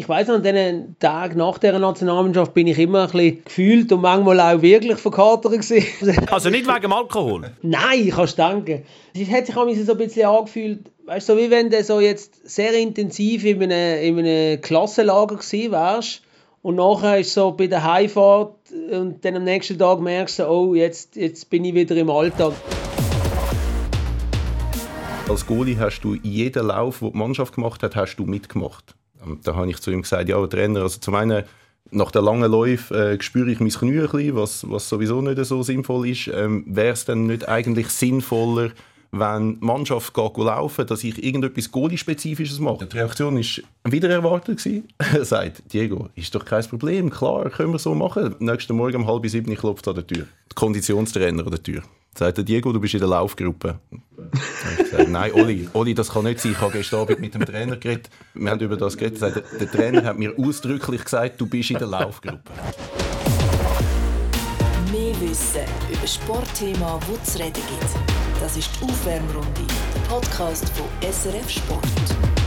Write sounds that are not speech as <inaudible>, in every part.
ich weiß an den Tag nach der Nationalmannschaft bin ich immer ein bisschen gefühlt und manchmal auch wirklich verkatert gewesen. <laughs> Also nicht wegen dem Alkohol? Nein, kannst danken. Es hat sich auch so ein bisschen angefühlt, weißt du, so wie wenn du so jetzt sehr intensiv in einem, in einem Klassenlager gewesen wärst und nachher ist so bei der Heimfahrt und dann am nächsten Tag merkst du, oh, jetzt, jetzt bin ich wieder im Alltag. Als Goalie hast du jeden Lauf, den die Mannschaft gemacht hat, hast du mitgemacht. Und da habe ich zu ihm gesagt, ja, Trainer, also zum einen nach der langen Läufe äh, spüre ich mein Knie ein bisschen, was, was sowieso nicht so sinnvoll ist. Ähm, Wäre es dann nicht eigentlich sinnvoller, wenn die Mannschaft geht laufen, dass ich irgendetwas Goalie-spezifisches mache. Die Reaktion war wieder erwartet. <laughs> er sagt, Diego, ist doch kein Problem, klar, können wir so machen. Nächsten Morgen um halb sieben klopft an der Tür. Der Konditionstrainer an der Tür. Sagt der Diego, du bist in der Laufgruppe. gesagt, nein, Oli, Oli, das kann nicht sein. Ich habe gestern Abend mit dem Trainer geredet. Wir haben über das geredet. Sagt, der Trainer hat mir ausdrücklich gesagt, du bist in der Laufgruppe. Mehr Wissen über Sportthema, wo es reden gibt das ist die Aufwärmrunde, der Podcast von SRF Sport.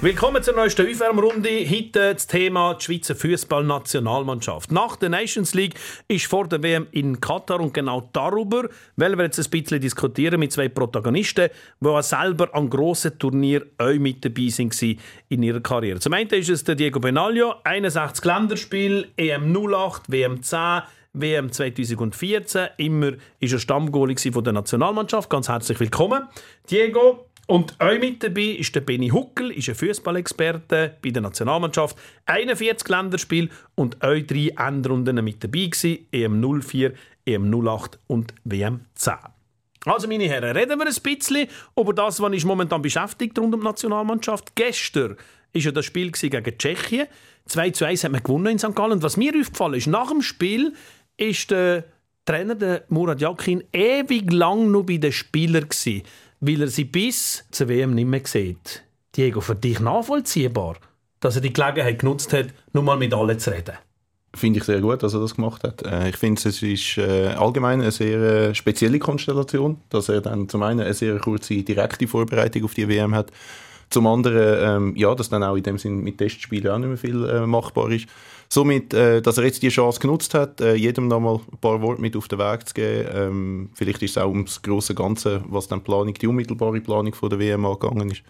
Willkommen zur neuesten Aufwärmrunde. Heute das Thema die Schweizer Fußballnationalmannschaft. Nach der Nations League ist vor der WM in Katar und genau darüber wollen wir jetzt ein bisschen diskutieren mit zwei Protagonisten, die auch selber an grossen Turnieren auch mit dabei sind in ihrer Karriere. Zum einen ist es der Diego Benaglio, 61 Länderspiel, EM 08, WM 10, WM 2014. Immer ist er Stammgoalie der Nationalmannschaft. Ganz herzlich willkommen, Diego. Und auch mit dabei ist der Benny Huckel, ist ein Fußballexperte bei der Nationalmannschaft. 41 Länderspiele und auch drei Endrunden mit dabei gewesen. EM 04, EM 08 und WM 10. Also, meine Herren, reden wir ein bisschen über das, was ist momentan beschäftigt rund um die Nationalmannschaft. Gestern war ja das Spiel gegen Tschechien. 2 zu 1 hat man gewonnen in St. Gallen. Und was mir aufgefallen ist, nach dem Spiel ist der Trainer der Murat Yakin ewig lang noch bei den Spielern gewesen, weil er sie bis zur WM nicht mehr sieht. Diego, für dich nachvollziehbar, dass er die Gelegenheit genutzt hat, nur mal mit allen zu reden? Finde ich sehr gut, dass er das gemacht hat. Äh, ich finde, es ist äh, allgemein eine sehr äh, spezielle Konstellation, dass er dann zum einen eine sehr kurze direkte Vorbereitung auf die WM hat, zum anderen, ähm, ja, dass dann auch in dem Sinn mit Testspielen auch nicht mehr viel äh, machbar ist. Somit, äh, dass er jetzt die Chance genutzt hat, äh, jedem nochmal ein paar Worte mit auf den Weg zu geben. Ähm, vielleicht ist es auch ums große Ganze, was dann Planung, die unmittelbare Planung von der WM angegangen ist,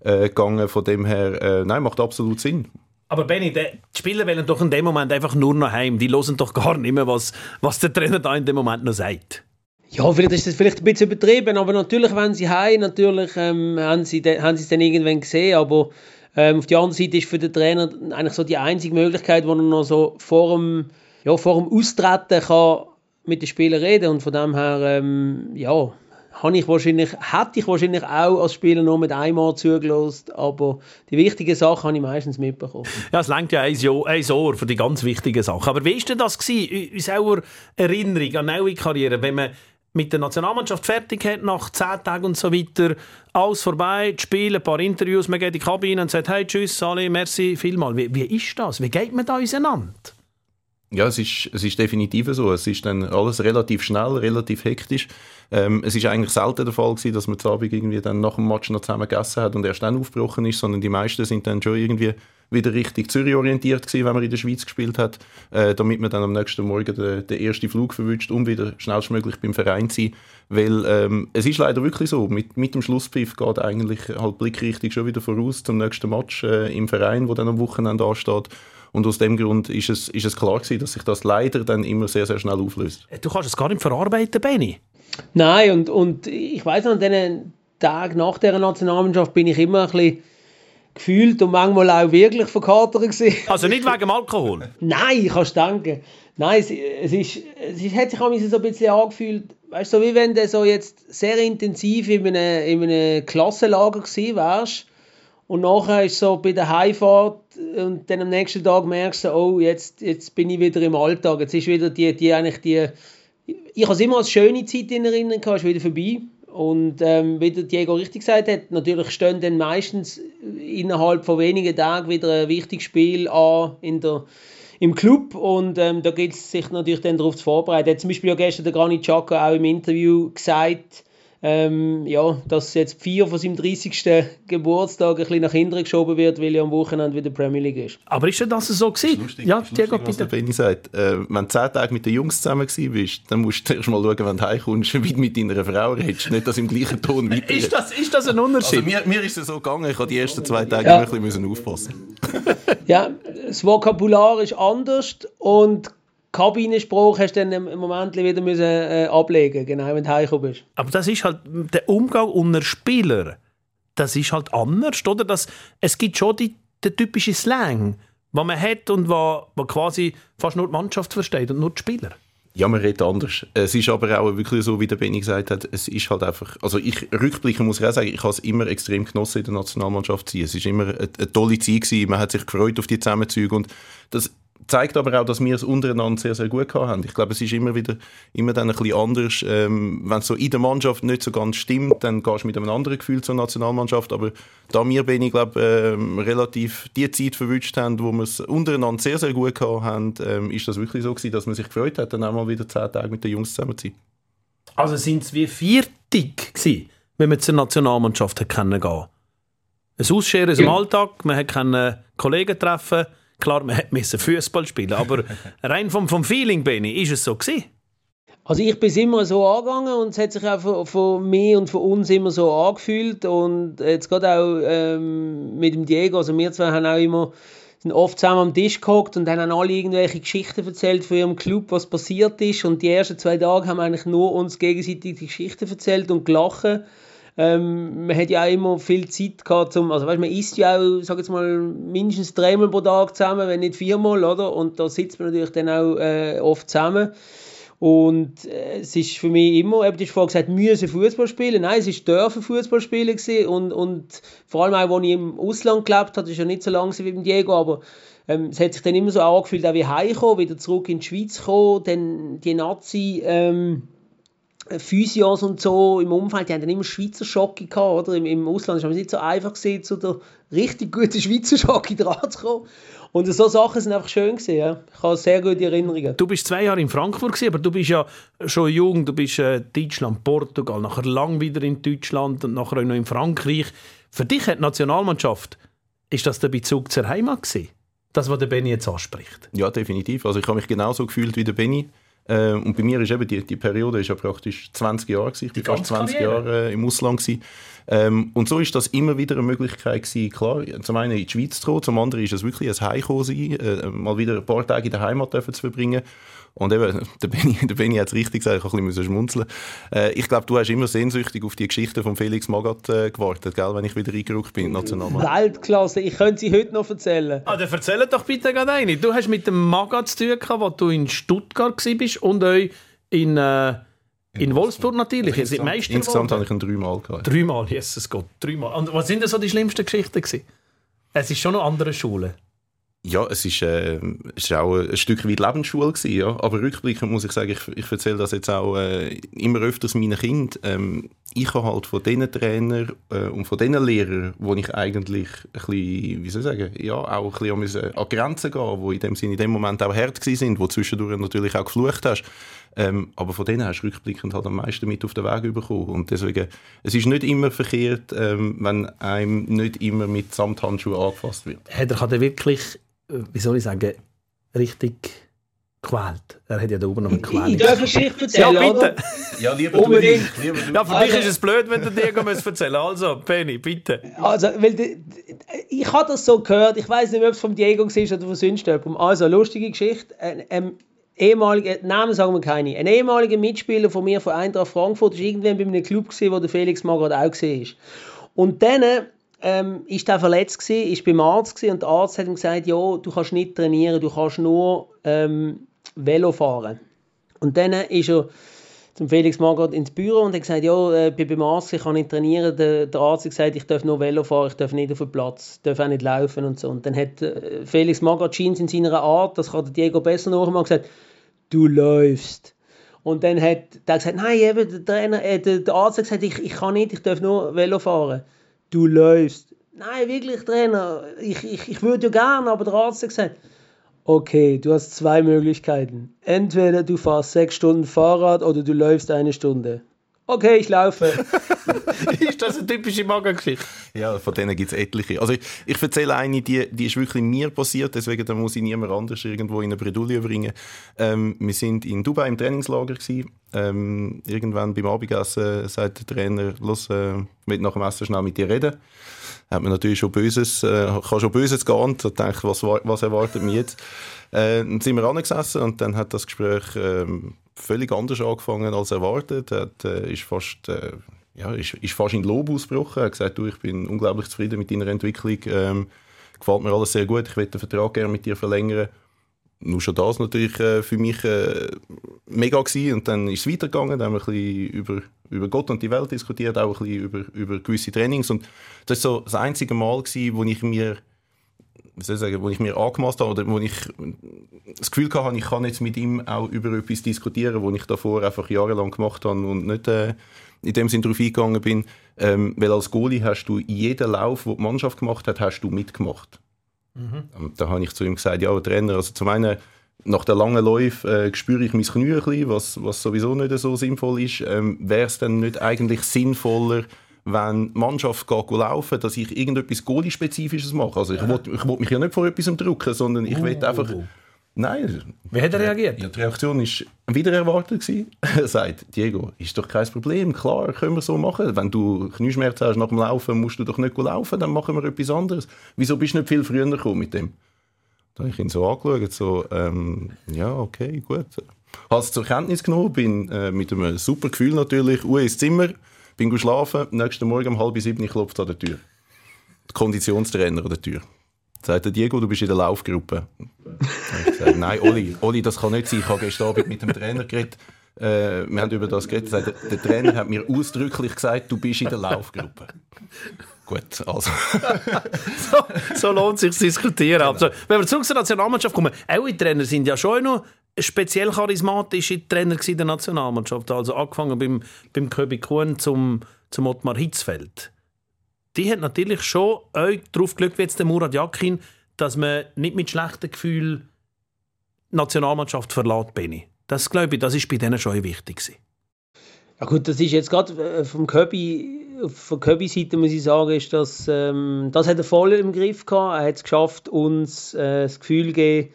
äh, gegangen. Von dem her, äh, nein, macht absolut Sinn. Aber Benny, die Spieler wollen doch in dem Moment einfach nur noch heim. Die hören doch gar nicht mehr, was, was der Trainer da in dem Moment noch sagt. Ja, vielleicht ist das vielleicht ein bisschen übertrieben, aber natürlich, wenn sie heim, natürlich ähm, haben, sie haben sie es dann irgendwann gesehen, aber ähm, auf der anderen Seite ist für den Trainer eigentlich so die einzige Möglichkeit, wo er noch so vor dem, ja, vor dem Austreten kann mit den Spielern reden und von dem her, ähm, ja, habe ich wahrscheinlich, hätte ich wahrscheinlich auch als Spieler nur mit einmal zugelassen, aber die wichtigen Sachen habe ich meistens mitbekommen. Ja, es längt ja ein Jahr, ein Jahr für die ganz wichtigen Sachen. Aber wie war denn das gewesen, in eurer Erinnerung an neue Karriere, wenn man mit der Nationalmannschaft fertig hat, nach zehn Tagen und so weiter, alles vorbei, die Spiele, ein paar Interviews, man geht in die Kabine und sagt, hey, tschüss, Sali, merci vielmal. Wie, wie ist das? Wie geht man da auseinander? Ja, es ist, es ist definitiv so. Es ist dann alles relativ schnell, relativ hektisch. Ähm, es ist eigentlich selten der Fall gewesen, dass man zu Abend irgendwie dann nach dem Match noch zusammen gegessen hat und erst dann aufgebrochen ist, sondern die meisten sind dann schon irgendwie wieder richtig Zürich orientiert gewesen, wenn man in der Schweiz gespielt hat, äh, damit man dann am nächsten Morgen den, den ersten Flug verwünscht, um wieder schnellstmöglich beim Verein zu sein. Weil ähm, es ist leider wirklich so, mit, mit dem Schlusspfiff geht eigentlich halt blickrichtig schon wieder voraus zum nächsten Match äh, im Verein, wo dann am Wochenende ansteht. Und aus dem Grund ist es, ist es klar gewesen, dass sich das leider dann immer sehr, sehr schnell auflöst. Du kannst es gar nicht verarbeiten, Benny. Nein, und, und ich weiß an den Tag nach der Nationalmannschaft bin ich immer ein bisschen gefühlt und manchmal auch wirklich verkatert gewesen. Also nicht wegen Alkohol? Nein, kannst danken. Nein, es, es, ist, es ist, hat sich auch so ein bisschen angefühlt, weißt du, so wie wenn du so jetzt sehr intensiv in einem, in einem Klassenlager gewesen wärst und nachher ist so bei der Heimfahrt und dann am nächsten Tag merkst du, oh, jetzt, jetzt bin ich wieder im Alltag, jetzt ist wieder die, die eigentlich die, ich habe es immer als schöne Zeit in Erinnerung gehabt, ist wieder vorbei. Und ähm, wie der Diego richtig gesagt hat, natürlich stehen dann meistens innerhalb von wenigen Tagen wieder ein wichtiges Spiel an in der, im Club und ähm, da gilt es sich natürlich dann darauf zu vorbereiten. Hat zum Beispiel auch gestern der Granit Xhaka auch im Interview gesagt, ähm, ja, dass jetzt vier von seinem 30. Geburtstag ein bisschen nach hinten geschoben wird, weil er am Wochenende wieder Premier League ist. Aber ist denn das so gewesen? Lustig, ja, ist Diego, lustig, was bitte. der Benni sagt. Äh, wenn du zehn Tage mit den Jungs zusammen gewesen bist, dann musst du erst mal schauen, wenn du heimkommst, wie du mit deiner Frau redest. Nicht, dass im gleichen Ton weiter Ist das, ist das ein Unterschied? Also mir, mir ist es so gegangen, ich habe die ersten zwei Tage Ja. ein bisschen aufpassen Ja, das Vokabular ist anders und Kabinenspruch hast du dann im Moment wieder müssen, äh, ablegen genau, wenn du heimgekommen bist. Aber das ist halt der Umgang unter Spielern. Das ist halt anders, oder? Das, es gibt schon die, den typischen Slang, den man hat und wo, wo quasi fast nur die Mannschaft versteht und nur die Spieler. Ja, man redet anders. Es ist aber auch wirklich so, wie der Benni gesagt hat, es ist halt einfach, also ich rückblickend muss ich auch sagen, ich habe es immer extrem genossen, in der Nationalmannschaft zu sein. Es ist immer eine, eine tolle Zeit gewesen, man hat sich gefreut auf die Zusammenzüge und das zeigt aber auch, dass wir es untereinander sehr, sehr gut gehabt haben. Ich glaube, es ist immer wieder, immer dann ein bisschen anders, ähm, wenn es so in der Mannschaft nicht so ganz stimmt, dann gehst du mit einem anderen Gefühl zur Nationalmannschaft, aber da wir, Benni, glaube ähm, relativ die Zeit verwünscht haben, wo wir es untereinander sehr, sehr gut gehabt haben, ähm, ist das wirklich so gewesen, dass man sich gefreut hat, dann auch mal wieder zehn Tage mit den Jungs zusammen zu sein. Also sind es wie viertig gewesen, wenn man zur Nationalmannschaft hat kennengehen. Ein Ausscheren im Ja. Alltag, man hat keine Kollegen treffen. Klar, man musste Fußball spielen, aber <laughs> rein vom, vom Feeling, Benni, ist es so gewesen. Also ich bin es immer so angegangen und es hat sich auch von, von mir und von uns immer so angefühlt und jetzt gerade auch ähm, mit dem Diego, also wir zwei haben auch immer sind oft zusammen am Tisch gehockt und dann haben alle irgendwelche Geschichten erzählt von ihrem Club, was passiert ist und die ersten zwei Tage haben wir eigentlich nur uns gegenseitig die Geschichten erzählt und gelacht. Ähm, man hat ja auch immer viel Zeit gehabt zum, also weißt, man isst ja auch, sag jetzt mal, mindestens dreimal pro Tag zusammen, wenn nicht viermal, oder? Und da sitzt man natürlich dann auch äh, oft zusammen. Und äh, es ist für mich immer, eben, du hast vorhin gesagt, müssen Fußball spielen. Nein, es ist dürfen Fußball spielen gewesen. und, und vor allem auch, als ich im Ausland gelebt habe, das ist ja nicht so gewesen wie beim Diego, aber ähm, es hat sich dann immer so angefühlt, auch wie heimkommen, wieder zurück in die Schweiz kommen, dann die Nazi, ähm, Physios und so im Umfeld, die haben dann immer Schweizer Schocke gehabt, oder? Im, im Ausland ist es nicht so einfach gewesen, zu der richtig guten <laughs> Schweizer Schocke dran zu kommen. Und so Sachen sind einfach schön gewesen, ja. Ich habe sehr gute Erinnerungen. Du bist zwei Jahre in Frankfurt gewesen, aber du bist ja schon jung. Du bist äh, Deutschland, Portugal, nachher lang wieder in Deutschland und nachher auch noch in Frankreich. Für dich hat die Nationalmannschaft, ist das der Bezug zur Heimat gewesen? Das, was der Benni jetzt anspricht. Ja, definitiv. Also ich habe mich genauso gefühlt wie der Benny. Äh, und bei mir ist eben die, die Periode ist ja praktisch 20 Jahre gewesen. Ich bin fast ganze 20 Karriere. Jahre äh, im Ausland gewesen. Ähm, und so ist das immer wieder eine Möglichkeit gewesen. Klar, zum einen in die Schweiz zu kommen, zum anderen ist es wirklich ein Heimkommen sein, äh, mal wieder ein paar Tage in der Heimat dürfen zu verbringen. Und eben, der Benni, der Benni hat es richtig gesagt, ich ein bisschen schmunzeln. Äh, ich glaube, du hast immer sehnsüchtig auf die Geschichte von Felix Magath äh, gewartet, gell, wenn ich wieder eingerückt bin Nationalmannschaft. Weltklasse, ich könnte sie heute noch erzählen. Ah, dann erzähl doch bitte gerade eine. Du hast mit dem Maga zu tun gehabt, als du in Stuttgart warst und euch in, äh, in Wolfsburg natürlich. Ihr seid Meister Insgesamt habe ich ihn dreimal gehabt. Dreimal, Jesus Gott, dreimal. Und was sind denn so die schlimmsten Geschichten gewesen? Es ist schon noch andere Schulen. Ja, es ist, äh, es ist auch ein Stück weit Lebensschule gewesen, ja. Aber rückblickend muss ich sagen, ich, ich erzähle das jetzt auch äh, immer öfters meinen Kindern. Ähm, ich habe halt von diesen Trainern äh, und von diesen Lehrern, wo ich eigentlich ein bisschen, wie soll ich sagen, ja, auch ein bisschen an Grenzen gehen, wo in dem Sinne in dem Moment auch hart gewesen sind, wo zwischendurch natürlich auch geflucht hast. Ähm, aber von denen hast du rückblickend halt am meisten mit auf den Weg bekommen. Und deswegen, es ist nicht immer verkehrt, ähm, wenn einem nicht immer mit Samthandschuhen angefasst wird. Hat er wirklich, wie soll ich sagen, richtig gequält. Er hat ja da oben noch eine Ich Quäl. darf eine Geschichte Ja, erzählen, bitte. oder? Ja, lieber Unbedingt. du. Lieber du. Ja, für Also- dich ist es blöd, wenn der Diego muss erzählen Also, Penny, bitte. Also, weil die- ich habe das so gehört, ich weiß nicht, ob es vom Diego war oder von sonst jemandem. Also, lustige Geschichte. Ein, ein ehemaliger, Namen sagen wir keine, ein ehemaliger Mitspieler von mir von Eintracht Frankfurt war irgendwann bei einem Club, gewesen, wo der Felix Magath auch war. Und dann ähm, ist er verletzt gewesen, ist beim Arzt gewesen, und der Arzt hat ihm gesagt, ja, du kannst nicht trainieren, du kannst nur ähm, Velo fahren. Und dann ist er zum Felix Magath ins Büro und hat gesagt, ja, äh, bin beim Arzt, ich kann nicht trainieren. Der, der Arzt hat gesagt, ich darf nur Velo fahren, ich darf nicht auf den Platz, darf auch nicht laufen und so. Und dann hat äh, Felix Magath scheint in seiner Art, das kann der Diego besser nachmachen, gesagt, du läufst. Und dann hat der gesagt, nein, eben, der, Trainer, äh, der, der Arzt hat gesagt, ich, ich kann nicht, ich darf nur Velo fahren. Du läufst. Nein, wirklich, Trainer, ich, ich, ich würde ja gerne, aber der Arzt hat gesagt, Okay, du hast zwei Möglichkeiten. Entweder du fährst sechs Stunden Fahrrad oder du läufst eine Stunde. Okay, ich laufe. <laughs> ist das eine typische Magengeschichte? Ja, von denen gibt es etliche. Also ich, ich erzähle eine, die, die ist wirklich mir passiert, deswegen da muss ich niemand anders irgendwo in eine Bredouille bringen. Ähm, wir sind in Dubai im Trainingslager gewesen. Ähm, irgendwann beim Abendessen sagt der Trainer, los, äh, will nach dem Essen schnell mit dir reden. Hat man natürlich schon Böses, äh, kann schon Böses geahnt und denkt, was, was erwartet mich jetzt? Äh, dann sind wir angesessen und dann hat das Gespräch ähm, völlig anders angefangen als erwartet. Er hat, äh, ist fast äh, ja, ist, ist fast in Lob ausgebrochen. Er hat gesagt, du, ich bin unglaublich zufrieden mit deiner Entwicklung. Ähm, gefällt mir alles sehr gut. Ich will den Vertrag gerne mit dir verlängern. Nur schon das natürlich äh, für mich äh, mega gewesen. Und dann ist es weitergegangen. Dann haben wir ein bisschen über, über Gott und die Welt diskutiert, auch ein bisschen über, über gewisse Trainings. Und das war so das einzige Mal, gewesen, wo ich mir wie soll ich sagen, wo ich mir angemaßt habe oder wo ich das Gefühl hatte, ich kann jetzt mit ihm auch über etwas diskutieren, wo ich davor einfach jahrelang gemacht habe und nicht äh, in dem Sinn darauf eingegangen bin, ähm, weil als Goalie hast du jeden Lauf, den die Mannschaft gemacht hat, hast du mitgemacht. Mhm. Da habe ich zu ihm gesagt, ja, Trainer, also zum einen nach der langen Läufe äh, spüre ich mein Knie ein bisschen, was, was sowieso nicht so sinnvoll ist. Ähm, Wäre es dann nicht eigentlich sinnvoller, wenn die Mannschaft geht laufen, dass ich irgendetwas Goalie-spezifisches mache? Also ich ja. will, ich will mich ja nicht vor etwas drücken, sondern ich uh, will einfach... Uh, uh. Nein. Wie hat er reagiert? Ja, die Reaktion war wieder erwartet. <laughs> er sagt, Diego, ist doch kein Problem, klar, können wir so machen. Wenn du Knieschmerzen hast nach dem Laufen, musst du doch nicht laufen, dann machen wir etwas anderes. Wieso bist du nicht viel früher gekommen mit dem? Da habe ich ihn so angeschaut, so, ähm, ja, okay, gut. Habe es zur Kenntnis genommen, bin äh, mit einem super Gefühl natürlich, Uhr ins Zimmer, bin geschlafen, nächsten Morgen um halb sieben klopft an der Tür. Der Konditionstrainer an der Tür. Sagt der Diego, du bist in der Laufgruppe. gesagt, nein, Oli, Oli, das kann nicht sein. Ich habe gestern Abend mit dem Trainer geredet. Äh, wir haben über das geredet. Der, der Trainer hat mir ausdrücklich gesagt, du bist in der Laufgruppe. Gut, also. <laughs> so, so, lohnt sich zu diskutieren. Genau. Also, wenn wir zurück zur Nationalmannschaft kommen, eure Trainer sind ja schon noch speziell charismatische Trainer in der Nationalmannschaft. Also angefangen beim, beim Köbi Kuhn zum, zum Ottmar Hitzfeld die hat natürlich schon euch darauf gelegt, wie jetzt der Murat Yakin, dass man nicht mit schlechten Gefühlen die Nationalmannschaft verlässt, Benny. Das glaube ich, das ist bei denen schon wichtig gewesen. Ja gut, das ist jetzt gerade äh, vom Köbi, von Köbi Seite muss ich sagen, ist das, ähm, das hat er voll im Griff gehabt. Er hat es geschafft, uns äh, das Gefühl zu geben,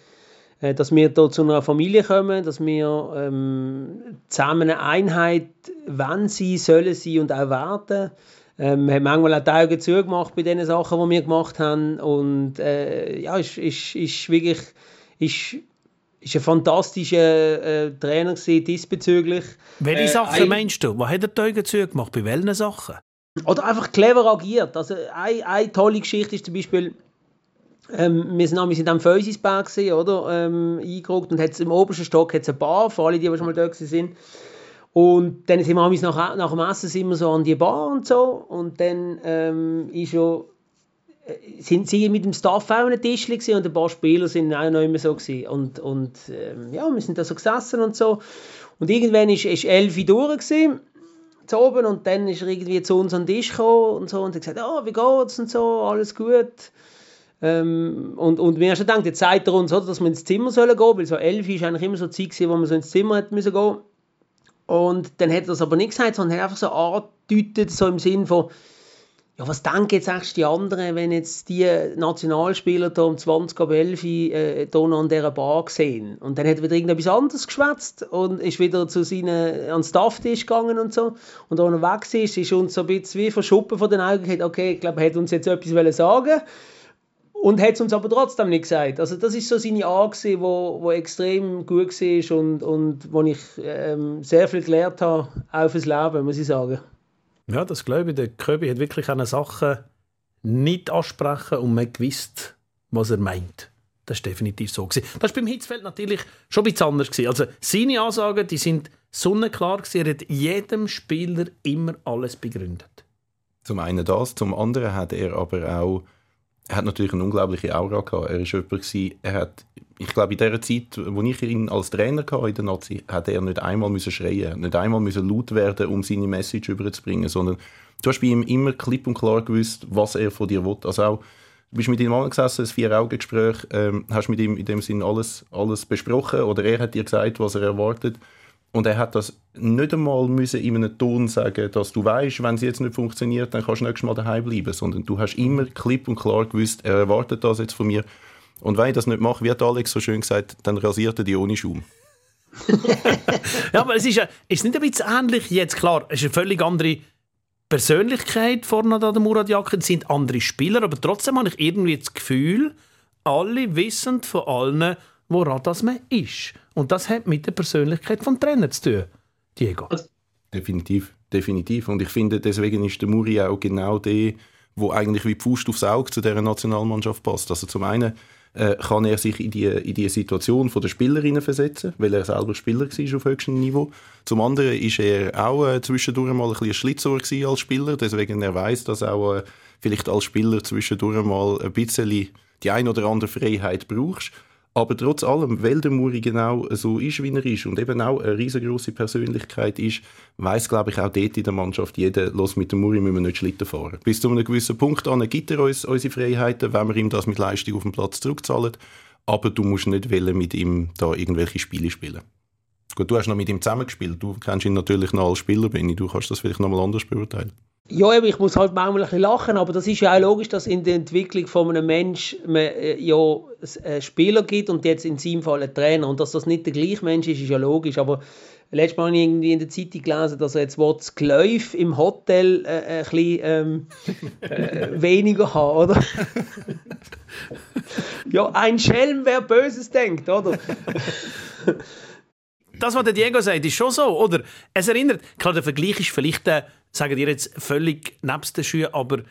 dass wir hier zu einer Familie kommen, dass wir ähm, zusammen eine Einheit, wenn sie sollen sie und auch werden. Ähm, haben manchmal auch die Augen zugemacht bei den Sachen, die wir gemacht haben. Und äh, ja, ist, ist, ist wirklich ist, ist ein fantastischer äh, Trainer diesbezüglich. Welche äh, Sachen ein, meinst du? Was hat er die Augen zugemacht? Bei welchen Sachen? Oder einfach clever agiert. Also eine, eine tolle Geschichte ist zum Beispiel, ähm, wir sind nämlich in diesem Fösisberg oder? Ähm, eingerückt und im obersten Stock hat es eine Bar, für alle, die, die schon mal da sind. Und dann sind wir nach, nach dem Essen sind wir so an die Bar und so. Und dann ähm, ist ja, äh, sind sie mit dem Staff auch an einem Tisch und ein paar Spieler sind auch noch immer so gewesen. Und, und ähm, ja, wir sind da so gesessen und so. Und irgendwann ist, ist Elfi durch gewesen, zu oben und dann ist er irgendwie zu uns an den Tisch gekommen und so und hat gesagt, oh, wie geht's und so, alles gut. Ähm, und, und wir haben schon gedacht, jetzt sagt er uns, dass wir ins Zimmer sollen gehen, weil so Elfi ist eigentlich immer so die Zeit, wo man so ins Zimmer hätte müssen gehen. Und dann hat er das aber nicht gesagt, sondern hat einfach so angedeutet, so im Sinn von, ja, was denken jetzt eigentlich die anderen, wenn jetzt die Nationalspieler da um 20 ab 11 äh, hier noch an dieser Bar sehen? Und dann hat er wieder irgendetwas anderes geschwätzt und ist wieder zu seinen, an den Stafftisch gegangen und so. Und als er weg ist, ist uns so ein bisschen wie verschuppen von den Augen gesagt, okay, ich glaube, er hat uns jetzt etwas sagen und hat es uns aber trotzdem nicht gesagt. Also das ist so seine Art, die wo, wo extrem gut war und, und wo ich ähm, sehr viel gelernt habe, auch fürs Leben, muss ich sagen. Ja, das glaube ich. Der Köbi hat wirklich eine Sache nicht ansprechen und man gewusst, was er meint. Das war definitiv so. Gewesen. Das war beim Hitzfeld natürlich schon ein bisschen anders. Gewesen. Also seine Aussagen die sind sonnenklar. Gewesen. Er hat jedem Spieler immer alles begründet. Zum einen das, zum anderen hat er aber auch er hat natürlich eine unglaubliche Aura gehabt. Er ist jemand gewesen, er hat, ich glaube, in der Zeit, wo ich ihn als Trainer hatte in der Nazi, hat er nicht einmal müssen schreien, nicht einmal müssen laut werden, um seine Message überzubringen, sondern du hast bei ihm immer klipp und klar gewusst, was er von dir will. Also auch, du bist mit ihm angesessen, ein Vier-Augen-Gespräch, ähm, hast mit ihm in dem Sinn alles, alles besprochen oder er hat dir gesagt, was er erwartet. Und er hat das nicht einmal müssen in einem Ton sagen, dass du weißt, wenn es jetzt nicht funktioniert, dann kannst du nächstes Mal daheim bleiben, sondern du hast immer klipp und klar gewusst, er erwartet das jetzt von mir. Und wenn ich das nicht mache, wie hat Alex so schön gesagt, dann rasiert er die ohne Schaum. <laughs> ja, aber es ist, ist nicht ein bisschen ähnlich jetzt, klar, es ist eine völlig andere Persönlichkeit vorne an der Murat Yakin, es sind andere Spieler, aber trotzdem habe ich irgendwie das Gefühl, alle wissen von allen, woran das man ist. Und das hat mit der Persönlichkeit des Trainer zu tun, Diego. Definitiv, definitiv. Und ich finde, deswegen ist der Muri auch genau der, wo eigentlich wie die Faust aufs Auge zu dieser Nationalmannschaft passt. Also zum einen äh, kann er sich in die, in die Situation der Spielerinnen versetzen, weil er selber Spieler war auf höchstem Niveau. Zum anderen ist er auch äh, zwischendurch mal ein bisschen Schlitzohr als Spieler, deswegen er weiß, dass auch äh, vielleicht als Spieler zwischendurch mal ein bisschen die ein oder andere Freiheit brauchst. Aber trotz allem, weil der Muri genau so ist, wie er ist und eben auch eine riesengroße Persönlichkeit ist, weiß glaube ich auch dort in der Mannschaft jeder, los mit dem Muri müssen wir nicht Schlitten fahren. Bis zu einem gewissen Punkt an gibt er uns unsere Freiheiten, wenn wir ihm das mit Leistung auf dem Platz zurückzahlen. Aber du musst nicht wollen, mit ihm da irgendwelche Spiele spielen. Gut, du hast noch mit ihm zusammengespielt. Du kennst ihn natürlich noch als Spieler, Benny. Du kannst das vielleicht noch mal anders beurteilen. Ja, aber ich muss halt manchmal ein bisschen lachen, aber das ist ja auch logisch, dass in der Entwicklung von einem Menschen man, äh, ja einen Spieler gibt und jetzt in seinem Fall einen Trainer. Und dass das nicht der gleiche Mensch ist, ist ja logisch. Aber letztes Mal habe ich irgendwie in der Zeitung gelesen, dass er jetzt das Geläuf im Hotel äh, ein bisschen ähm, <laughs> äh, weniger hat, oder? <laughs> ja, ein Schelm, wer Böses denkt, oder? <laughs> das, was der Diego sagt, ist schon so, oder? Es erinnert, klar, der Vergleich ist vielleicht, äh, sagen dir jetzt völlig nebst den Schuhen, aber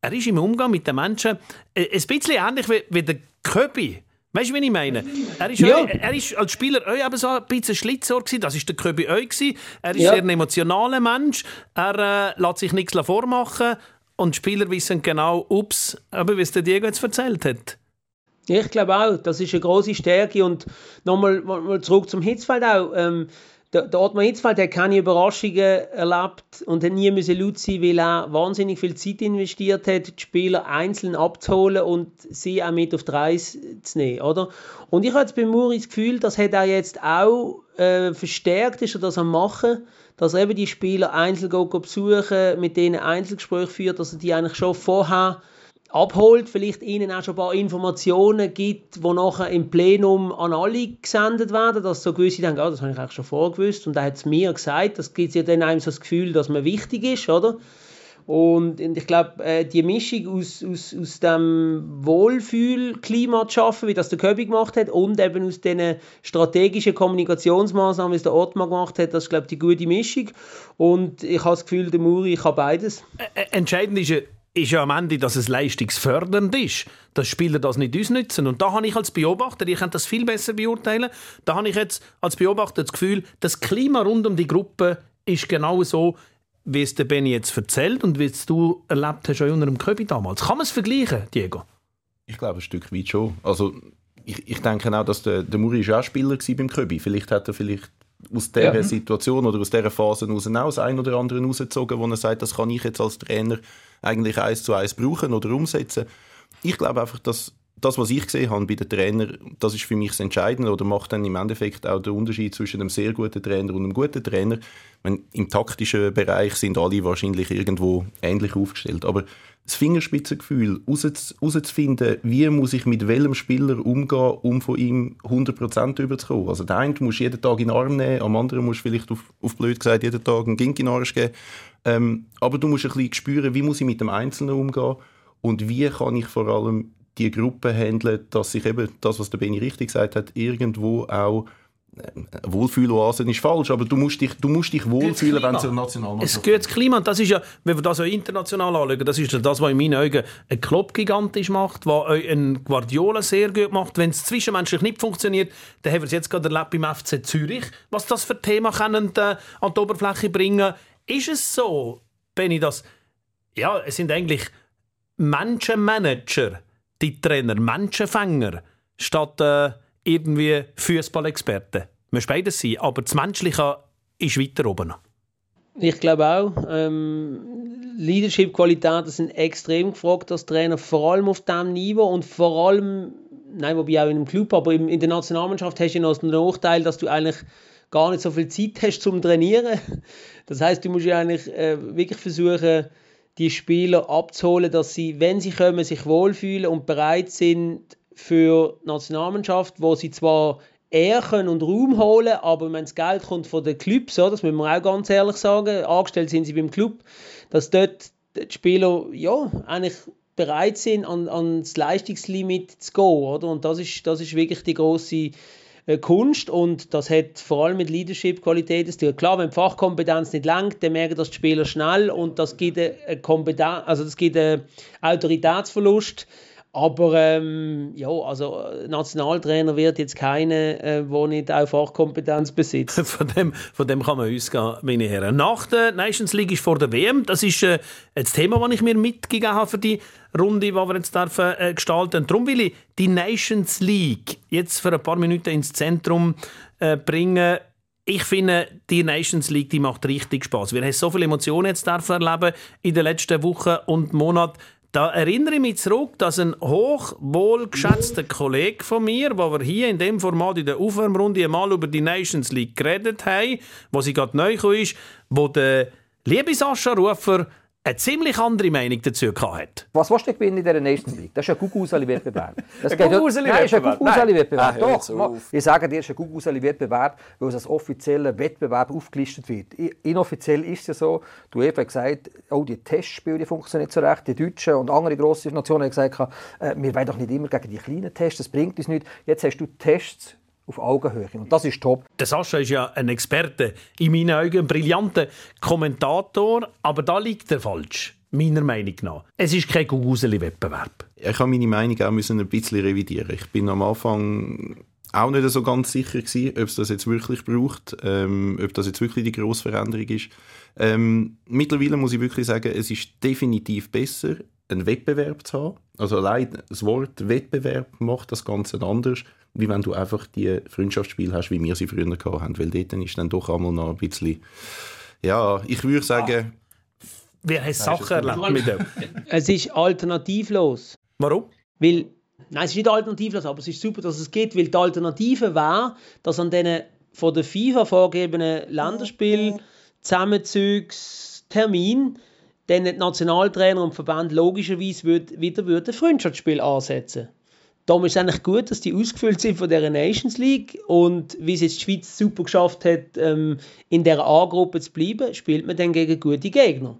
er ist im Umgang mit den Menschen äh, ein bisschen ähnlich wie, wie der Köbi. Weißt du, wie ich meine? Er ist, ja. er ist als Spieler auch eben so ein bisschen Schlitzohr gewesen. Das ist der Köbi auch gewesen. Er ist ja. sehr ein emotionaler Mensch. Er äh, lässt sich nichts vormachen. Und die Spieler wissen genau, ups, aber wie es der Diego jetzt erzählt hat. Ich glaube auch, das ist eine große Stärke. Und nochmal mal zurück zum Hitzfeld auch. Ähm, der, der Ottmar Hitzfeld hat keine Überraschungen erlebt und hat nie müssen laut sein, weil er wahnsinnig viel Zeit investiert hat, die Spieler einzeln abzuholen und sie auch mit auf die Reise zu nehmen, oder? Und ich habe jetzt bei Muri das Gefühl, das hat er jetzt auch äh, verstärkt, ist er machen, dass er eben die Spieler einzeln besuchen, mit denen Einzelgespräche führt, dass er die eigentlich schon vorher abholt, vielleicht ihnen auch schon ein paar Informationen gibt, die nachher im Plenum an alle gesendet werden, dass so gewisse denken, oh, das habe ich eigentlich schon vorgewusst und er hat es mir gesagt, das gibt ja dann einem so das Gefühl, dass man wichtig ist, oder? Und ich glaube, äh, die Mischung aus, aus, aus dem Wohlfühlklima zu schaffen, wie das der Köbi gemacht hat, und eben aus den strategischen Kommunikationsmaßnahmen, wie es der Ottmar gemacht hat, das ist, glaube ich, die gute Mischung. Und ich habe das Gefühl, der Muri kann beides. Entscheidend ist ja, ist ja am Ende, dass es leistungsfördernd ist, dass Spieler das nicht ausnutzen. Und da habe ich als Beobachter, ich kann das viel besser beurteilen, da habe ich jetzt als Beobachter das Gefühl, das Klima rund um die Gruppe ist genau so, wie es der Benny jetzt erzählt und wie es du erlebt hast unter dem Köbi damals. Kann man es vergleichen, Diego? Ich glaube, ein Stück weit schon. Also, ich, ich denke auch, dass der, der Muri auch Spieler war beim Köbi. Vielleicht hat er vielleicht aus dieser ja. Situation oder aus dieser Phase auch das ein oder andere rausgezogen, wo er sagt, das kann ich jetzt als Trainer eigentlich eins zu eins brauchen oder umsetzen. Ich glaube einfach, dass das, was ich gesehen habe bei den Trainern, das ist für mich das Entscheidende oder macht dann im Endeffekt auch den Unterschied zwischen einem sehr guten Trainer und einem guten Trainer. Meine, Im taktischen Bereich sind alle wahrscheinlich irgendwo ähnlich aufgestellt, aber das Fingerspitzengefühl, herauszufinden, wie muss ich mit welchem Spieler umgehen, um von ihm 100% überzukommen. Also der eine muss jeden Tag in den Arm nehmen, am anderen muss vielleicht auf, auf blöd gesagt jeden Tag einen Gink in den Arsch geben. Ähm, aber du musst ein bisschen spüren, wie muss ich mit dem Einzelnen umgehen und wie kann ich vor allem die Gruppe handeln, dass sich eben das, was der Benny richtig gesagt hat, irgendwo auch Wohlfühloase ist falsch, aber du musst dich, du musst dich wohlfühlen, wenn es Nationalmannschaft Es geht das Klima, und das ist ja, wenn wir das auch international anschauen, das ist das, was in meinen Augen ein Klopp gigantisch macht, was ein Guardiola sehr gut macht. Wenn es zwischenmenschlich nicht funktioniert, dann haben wir es jetzt gerade erlebt beim FC Zürich, was das für Thema können, äh, an die Oberfläche bringen. Ist es so, Benny, dass ja, es sind eigentlich Menschenmanager, die Trainer, Menschenfänger, statt äh, irgendwie Fußballexperten. Müsst beides sein, aber das Menschliche ist weiter oben. Ich glaube auch. Ähm, Leadership-Qualitäten sind extrem gefragt als Trainer, vor allem auf diesem Niveau und vor allem, nein, wobei auch in einem Club, aber in der Nationalmannschaft hast du noch den Nachteil, dass du eigentlich gar nicht so viel Zeit hast zum Trainieren. Das heißt, du musst ja eigentlich äh, wirklich versuchen, die Spieler abzuholen, dass sie, wenn sie kommen, sich wohlfühlen und bereit sind für die Nationalmannschaft, wo sie zwar eher und Raum holen, aber wenn das Geld kommt von den Clubs, das müssen wir auch ganz ehrlich sagen, angestellt sind sie beim Club, dass dort die Spieler ja eigentlich bereit sind, an, an das Leistungslimit zu gehen, oder? Und das ist, das ist wirklich die große äh, Kunst und das hat vor allem mit Leadership-Qualität zu tun. Klar, wenn die Fachkompetenz nicht langt, dann merken das die Spieler schnell und das gibt eine Kompetenz, also das gibt einen Autoritätsverlust aber ähm, ja, also äh, Nationaltrainer wird jetzt keine, äh, wo nicht auch Fachkompetenz besitzt. <laughs> von, dem, von dem kann man ausgehen, meine Herren. Nach der Nations League ist vor der WM. Das ist äh, das Thema, das ich mir mitgegeben habe für die Runde, die wir jetzt dürfen, äh, gestalten. Darum will ich die Nations League jetzt für ein paar Minuten ins Zentrum äh, bringen. Ich finde, die Nations League die macht richtig Spaß. Wir haben so viele Emotionen jetzt erleben in den letzten Wochen und Monaten. Da erinnere ich mich zurück, dass ein hoch wohlgeschätzter Kollege von mir, wo wir hier in dem Format in der Aufwärmrunde einmal über die Nations League geredet haben, wo sie gerade neu ist, wo der liebe Sascha Rufer eine ziemlich andere Meinung dazu gehabt Was willst du gewinnen in dieser Nations League? Das ist ein Gugus-Wettbewerb. <laughs> Das ein Gugus-Wettbewerb? ist ein Gugus-Wettbewerb. Doch, ich sage dir, es ist ein Gugus-Wettbewerb, weil es als offizieller Wettbewerb aufgelistet wird. Inoffiziell ist es ja so, du eben gesagt, oh, die Testspiele die funktionieren nicht so recht. Die Deutschen und andere grosse Nationen haben gesagt, äh, wir wollen doch nicht immer gegen die kleinen Tests, das bringt uns nichts. Jetzt hast du Tests auf Augenhöhe. Und das ist top. Der Sascha ist ja ein Experte, in meinen Augen ein brillanter Kommentator, aber da liegt er falsch. Meiner Meinung nach. Es ist kein Guguseli-Wettbewerb. Ich habe meine Meinung auch müssen ein bisschen revidieren. Ich bin am Anfang auch nicht so ganz sicher gewesen, ob es das jetzt wirklich braucht, ähm, ob das jetzt wirklich die grosse Veränderung ist. Ähm, mittlerweile muss ich wirklich sagen, es ist definitiv besser, einen Wettbewerb zu haben. Also allein das Wort Wettbewerb macht das Ganze anders wie wenn du einfach die Freundschaftsspiele hast, wie wir sie früher gehabt haben. Weil dort ist dann doch einmal noch ein bisschen, ja, ich würde sagen... Ah, wer hat Sachen erlebt mit dem? Es ist alternativlos. Warum? Weil, nein, es ist nicht alternativlos, aber es ist super, dass es geht, weil die Alternative wäre, dass an diesen von der FIFA vorgegebenen Länderspiel Zusammenzugstermin dann die Nationaltrainer und Verband logischerweise wieder ein Freundschaftsspiel ansetzen Darum ist es eigentlich gut, dass die ausgefüllt sind von der Nations League und wie es jetzt die Schweiz super geschafft hat, ähm, in der A-Gruppe zu bleiben, spielt man dann gegen gute Gegner.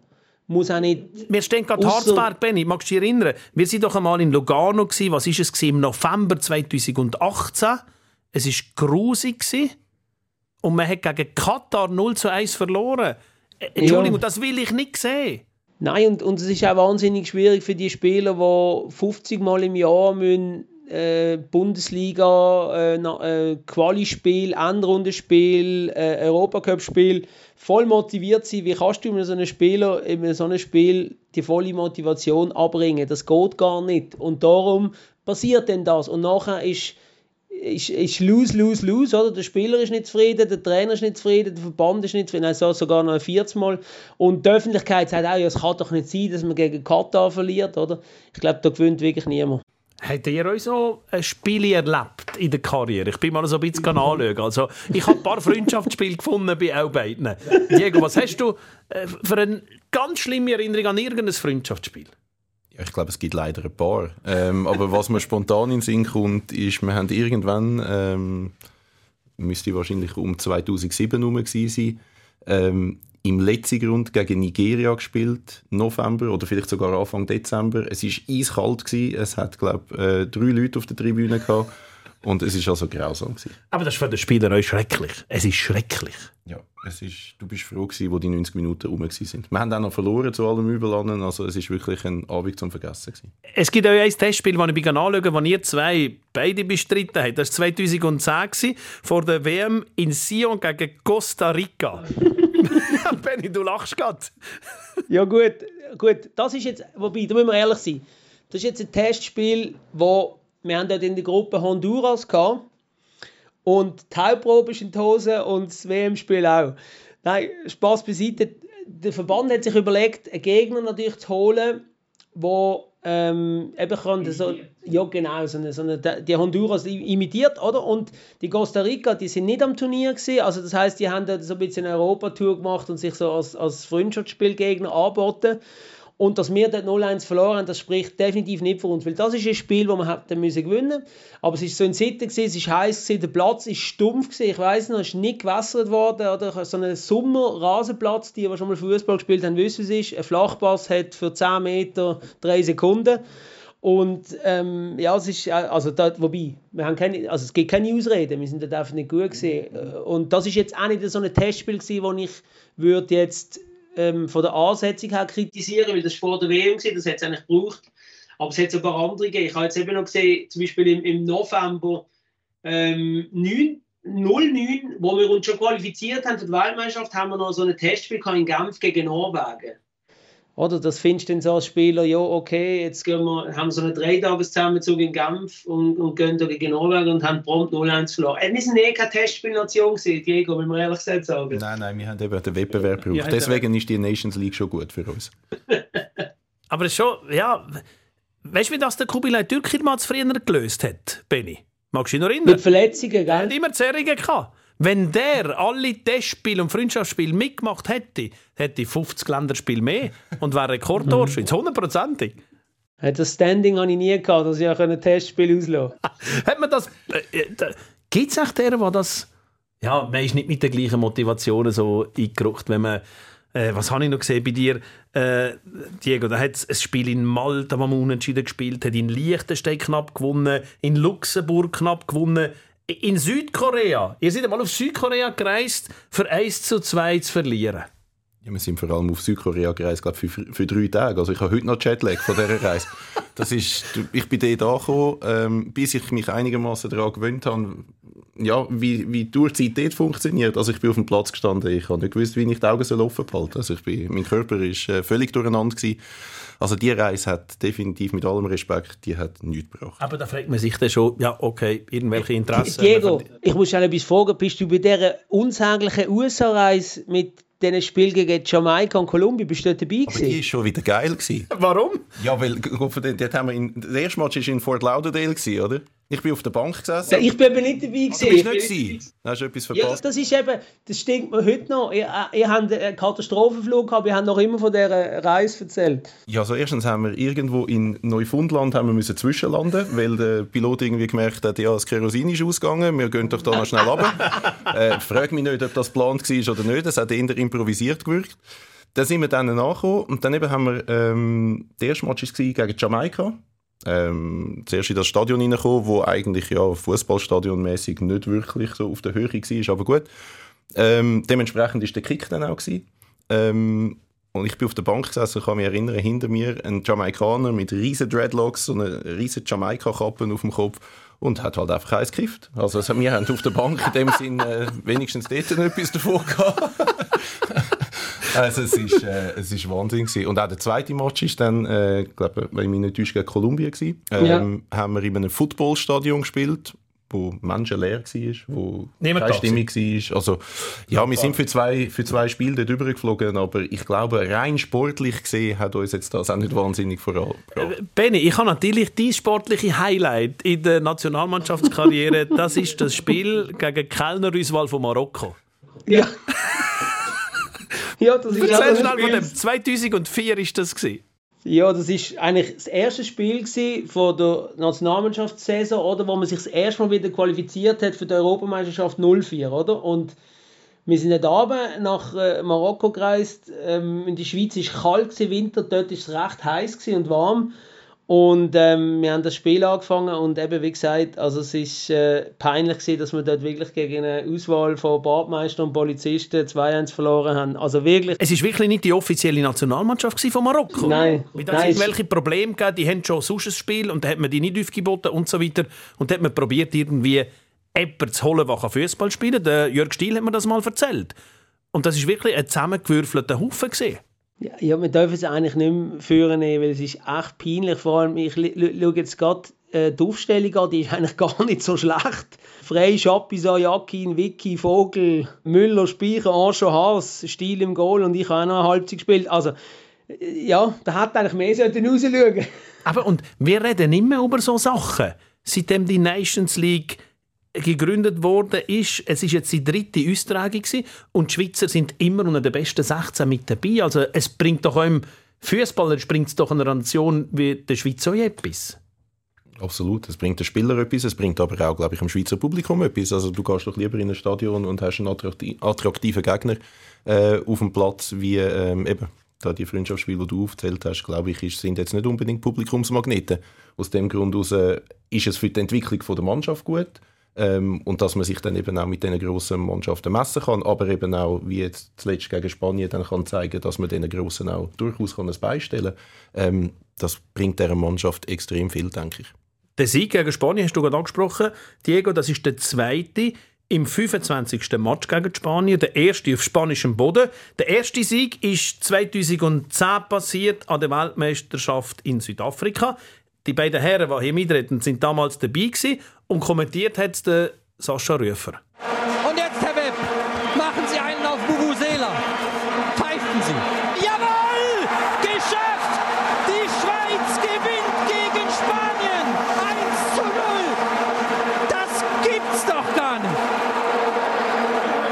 Muss auch nicht Wir stehen gerade Harzberg, Benny, magst du dich erinnern? Wir waren doch einmal in Lugano, gewesen. was war es, im November 2018. Es war grusig und man hat gegen Katar 0 zu 1 verloren. Äh, Entschuldigung, ja. das will ich nicht sehen. Nein, und, und es ist auch wahnsinnig schwierig für die Spieler, die 50 Mal im Jahr müssen äh, Bundesliga, äh, äh, Quali-Spiel, Endrundenspiel, äh, Europacup-Spiel voll motiviert sein. Wie kannst du mit so einem Spieler in so einem Spiel die volle Motivation abbringen? Das geht gar nicht. Und darum passiert denn das. Und nachher ist ist, ist lose, lose, lose, oder? Der Spieler ist nicht zufrieden, der Trainer ist nicht zufrieden, der Verband ist nicht zufrieden, also sogar noch ein viertes Mal. Und die Öffentlichkeit sagt auch, ja, es kann doch nicht sein, dass man gegen Katar verliert, oder? Ich glaube, da gewinnt wirklich niemand. Habt ihr euch so ein Spiel erlebt in der Karriere? Ich bin mal so ein bisschen anschauen. Also, ich habe ein paar Freundschaftsspiele gefunden bei auch beiden. Diego, was hast du äh, für eine ganz schlimme Erinnerung an irgendein Freundschaftsspiel? Ja, ich glaube, es gibt leider ein paar. Ähm, aber was mir spontan in den Sinn kommt, ist, wir haben irgendwann, ähm, müsste wahrscheinlich um 2007 herum gewesen sein, ähm, im letzten Grund gegen Nigeria gespielt, November oder vielleicht sogar Anfang Dezember. Es war eiskalt, gewesen. es hat, glaube äh, drei Leute auf der Tribüne gehabt. Und es ist also grausam. Gewesen. Aber das ist für den Spieler auch schrecklich. Es ist schrecklich. Ja, es ist, du bist froh gewesen, wo die 90 Minuten rum sind. Wir haben auch noch verloren zu allem Übel also es ist wirklich ein Abend zum Vergessen gewesen. Es gibt auch ein Testspiel, das ich anschaue, wo ihr zwei beide bestritten habt. Das war 2010 vor der WM in Sion gegen Costa Rica. <laughs> <laughs> Benny, du lachst gerade. ja gut, gut, das ist jetzt, wobei, da müssen wir ehrlich sein, das ist jetzt ein Testspiel, wo wir haben dort in der Gruppe Honduras gehabt und die Hauptprobe ist in die Hose und das WM-Spiel auch. Nein, Spaß beiseite. Der Verband hat sich überlegt, einen Gegner natürlich zu holen, wo ähm, eben kann so, Ja, genau, so eine, so eine, die Honduras imitiert, oder? Und die Costa Rica, die sind nicht am Turnier gewesen, also das heißt, die haben da so ein bisschen eine Europatour gemacht und sich so als, als Freundschaftsspielgegner angeboten. Und dass wir dort 0-1 verloren haben, das spricht definitiv nicht für uns, weil das ist ein Spiel, das wir hätten müssen gewinnen Aber es war so in Sitten, es war heiß, der Platz ist stumpf, gewesen. ich weiß noch, es ist nicht gewässert worden, oder so ein Sommer-Rasenplatz, die, die schon mal Fußball gespielt haben, wissen, es ist. Ein Flachpass hat für 10 Meter 3 Sekunden. Und ähm, ja, es ist, also da, wobei, wir haben keine, also es gibt keine Ausreden, wir sind dort einfach nicht gut gesehen. Und das ist jetzt auch nicht so ein Testspiel gewesen, wo ich würde jetzt ähm, von der Ansetzung her kritisieren, weil das vor der WM war, das hat es eigentlich gebraucht. Aber es hat sogar andere gegeben. Ich habe jetzt eben noch gesehen, zum Beispiel im, im November ähm, 9, 09, wo wir uns schon qualifiziert haben für die Weltmeisterschaft, haben wir noch so ein Testspiel in Genf gegen Norwegen. Oder das findest du dann so als Spieler, ja, okay, jetzt gehen wir, haben wir so einen Dreitageszusammenzug in Genf und, und gehen da gegen Norwegen und haben prompt 0-1 verloren. Äh, wir sind eh keine Testspielnation gewesen, Diego, will man ehrlich gesagt sagen. Nein, nein, wir haben eben den Wettbewerb gebraucht. Ja, Deswegen ist die Nations League schon gut für uns. <laughs> Aber es ist schon, ja, weißt du, wie das der Türkir mal früher gelöst hat, Benny? Magst du dich noch erinnern? Mit Verletzungen, gell? Er hat immer Zerrungen gehabt. Wenn der alle Testspiele und Freundschaftsspiele mitgemacht hätte, hätte ich 50 Länderspiele mehr und wäre Rekordtorschütz, hundertprozentig. Das Standing habe ich nie gehabt, dass ich ein Testspiel auslösen <laughs> Hat man das... Äh, äh Gibt es echt der, der das... Ja, man ist nicht mit der gleichen Motivation so eingerückt, wenn man... Äh, was habe ich noch gesehen bei dir, äh, Diego? Da hat es ein Spiel in Malta, wo man unentschieden gespielt hat, in Liechtenstein knapp gewonnen, in Luxemburg knapp gewonnen, in Südkorea, ihr seid einmal auf Südkorea gereist, für 1 zu 2 zu verlieren. Ja, wir sind vor allem auf Südkorea gereist, glaube für, für drei Tage. Also ich habe heute noch Jetlag von dieser Reise. <laughs> Das ist, ich bin dort angekommen, ähm, bis ich mich einigermaßen daran gewöhnt habe, ja, wie, wie die Durchzeit dort funktioniert. Also ich bin auf dem Platz gestanden, ich habe nicht gewusst, wie ich die Augen offen behalten soll. Also ich bin, mein Körper war äh, völlig durcheinander. Gewesen. Also die Reise hat definitiv mit allem Respekt, die hat nichts gebracht. Aber da fragt man sich dann schon, ja okay, irgendwelche Interessen. Diego, ich muss schon etwas fragen, bist du bei dieser unsäglichen USA-Reise mit diesen Spiel gegen Jamaika und Kolumbien bist du dort dabei gewesen? Aber die war schon wieder geil. Gewesen. Warum? Ja, weil dort haben wir in, der erste Match war in Fort Lauderdale, gewesen, oder? Ich bin auf der Bank gesessen. Ich bin eben nicht dabei gewesen. Du bist nicht gewesen. Hast du etwas verpasst? Ja, das ist eben, das stinkt mir heute noch. Ihr, ihr habt einen Katastrophenflug gehabt, ihr habt noch immer von dieser Reise erzählt. Ja, also erstens haben wir irgendwo in Neufundland haben wir müssen zwischenlanden, weil der Pilot irgendwie gemerkt hat, ja, das Kerosin ist ausgegangen, wir gehen doch da noch schnell runter. <laughs> äh, frag mich nicht, ob das geplant war oder nicht, das hat eher improvisiert gewirkt. Dann sind wir dann nachgekommen und dann eben haben wir, ähm, der erste Match war gegen Jamaika ähm, zuerst in das Stadion reingekommen, wo eigentlich ja Fußballstadionmäßig nicht wirklich so auf der Höhe war, aber gut. Ähm, dementsprechend war der Kick dann auch Ähm, und ich bin auf der Bank gesessen kann mich erinnern, hinter mir ein Jamaikaner mit riesen Dreadlocks und einer riesen Jamaika-Kappe auf dem Kopf und hat halt einfach eins gekifft. Also wir haben auf der Bank in dem Sinn äh, wenigstens dort etwas davon gehabt. <laughs> also es ist, äh, es ist Wahnsinn gewesen. Und auch der zweite Match ist dann, äh, glaube, wenn ich mich nicht täusche, gegen Kolumbien gewesen. Ähm, ja. Haben wir in einem Footballstadion gespielt wo menschenleer war, wo Niemand keine Stimmung war. Also, ja, wir sind für zwei, für zwei Spiele dort übergeflogen, aber ich glaube, rein sportlich gesehen hat uns jetzt das auch nicht wahnsinnig vorangebracht. Äh, Benny, ich habe natürlich dein sportliche Highlight in der Nationalmannschaftskarriere. das ist das Spiel gegen Kellner Rüswal von Marokko. Ja. <laughs> ja, das ist Erzähl schnell von dem. 2004 war das. Gewesen. Ja, das ist eigentlich das erste Spiel von der Nationalmannschaftssaison, oder, wo man sich das erste Mal wieder qualifiziert hat für die Europameisterschaft 04, oder? Und wir sind nicht runter nach äh, Marokko gereist. Ähm, in der Schweiz war kalt, Winter, dort war es recht heiß und warm. Und ähm, wir haben das Spiel angefangen und eben wie gesagt, also es ist äh, peinlich gewesen, dass wir dort wirklich gegen eine Auswahl von Badmeistern und Polizisten 2-1 verloren haben. Also wirklich. Es ist wirklich nicht die offizielle Nationalmannschaft von Marokko. Nein. Weil da irgendwelche Probleme gegeben, die haben schon sonst ein Spiel und da hat man die nicht aufgeboten und so weiter. Und da hat man probiert irgendwie jemanden zu holen, der Fußball spielen kann. Der Jörg Stiel hat mir das mal erzählt. Und das ist wirklich ein zusammengewürfelter Haufen gesehen. Ja, wir dürfen es eigentlich nicht mehr führen, weil es ist echt peinlich. Vor allem, ich schaue jetzt gerade äh, die Aufstellung an, die ist <laughs> eigentlich gar nicht so schlecht. Frey, Schapisa, Jakin, Vicky, Vogel, Müller, Speicher, Ancho, Haas, Stil im Goal und ich habe auch noch eine Halbzeit gespielt. Also, ja, da hat eigentlich mehr rausschauen Aber und wir reden immer über so Sachen. Seitdem die Nations League gegründet worden ist, es ist jetzt die dritte Austragung und die Schweizer sind immer unter den besten 16 mit dabei. Also es bringt doch einem Fußballer bringt es doch einer Nation wie der Schweiz auch etwas. Absolut, es bringt den Spieler etwas, es bringt aber auch, glaube ich, dem Schweizer Publikum etwas. Also du gehst doch lieber in ein Stadion und hast einen attraktiven Gegner äh, auf dem Platz, wie ähm, eben da die Freundschaftsspiele, die du aufgezählt hast, glaube ich, sind jetzt nicht unbedingt Publikumsmagneten. Aus dem Grund aus, äh, ist es für die Entwicklung der Mannschaft gut ähm, und dass man sich dann eben auch mit diesen grossen Mannschaften messen kann, aber eben auch, wie jetzt zuletzt gegen Spanien, dann kann zeigen, dass man diesen grossen auch durchaus kann ein beistellen kann. Ähm, das bringt dieser Mannschaft extrem viel, denke ich. Der Sieg gegen Spanien hast du gerade angesprochen. Diego, das ist der zweite im 25. Match gegen Spanien, der erste auf spanischem Boden. Der erste Sieg ist 2010 passiert an der Weltmeisterschaft in Südafrika. Die beiden Herren, die hier mitreden, sind damals dabei gewesen und kommentiert hat der Sascha Rüfer. Und jetzt, Herr Webb, machen Sie einen auf Bubusela. Pfeifen Sie. Jawohl! Geschafft! Die Schweiz gewinnt gegen Spanien. 1 zu 0. Das gibt's doch gar nicht.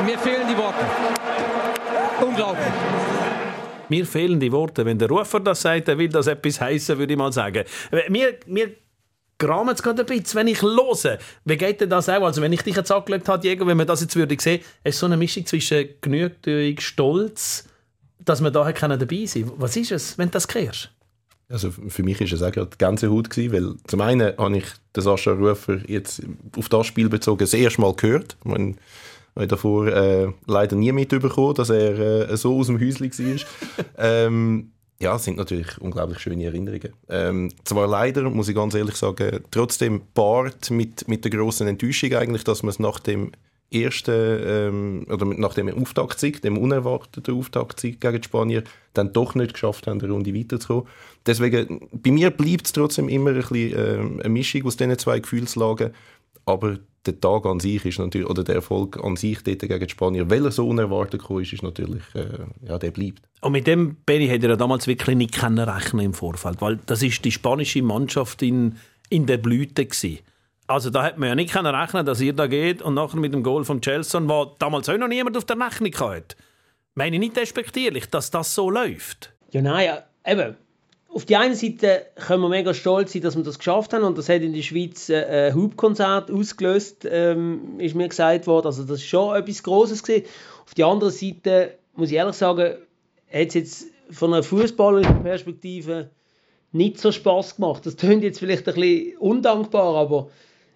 Mir fehlen die Worte. Unglaublich. Mir fehlen die Worte. Wenn der Rufer das sagt, dann will das etwas heißen, würde ich mal sagen. Mir, mir gramet es gerade ein bisschen, wenn ich höre. Wie geht denn das auch? Also wenn ich dich jetzt angelegt habe, Diego, wenn man das jetzt würde sehen, es ist so eine Mischung zwischen Genugtuung, Stolz, dass man da dabei sein kann. Was ist es, wenn du das kehrst? Also für mich war es auch die ganze Haut gewesen, weil zum einen habe ich den Sascha Rufer jetzt auf das Spiel bezogen das erste Mal gehört. Ich meine, habe davor äh, leider nie mitbekommen, dass er äh, so aus dem Häuschen war. <laughs> ähm, ja, es sind natürlich unglaublich schöne Erinnerungen. Ähm, zwar leider, muss ich ganz ehrlich sagen, trotzdem Bart mit, mit der großen Enttäuschung eigentlich, dass man es nach dem ersten, ähm, oder nach dem Auftaktsieg, dem unerwarteten Auftaktsieg gegen Spanien, dann doch nicht geschafft haben, eine Runde weiterzukommen. Deswegen, bei mir bleibt es trotzdem immer ein bisschen, ähm, eine Mischung aus diesen zwei Gefühlslagen, aber der Tag an sich ist natürlich, oder der Erfolg an sich dort gegen die Spanier, weil er so unerwartet gekommen ist, ist natürlich, äh, ja, der bleibt. Und mit dem, Benny, hätte er damals wirklich nicht können rechnen im Vorfeld, weil das ist die spanische Mannschaft in, in der Blüte gewesen. Also da hätte man ja nicht können rechnen dass ihr da geht und nachher mit dem Goal von Chelsea, wo damals auch noch niemand auf der Rechnung hatte. Meine ich nicht respektierlich, dass das so läuft. Ja, nein, eben auf die einen Seite können wir mega stolz sein, dass wir das geschafft haben und das hat in der Schweiz äh, ein Hubkonzert ausgelöst, ähm, ist mir gesagt worden. Also das ist schon etwas Großes gewesen. Auf die andere Seite muss ich ehrlich sagen, hat es jetzt von einer fußballerischen Perspektive nicht so Spaß gemacht. Das klingt jetzt vielleicht ein bisschen undankbar, aber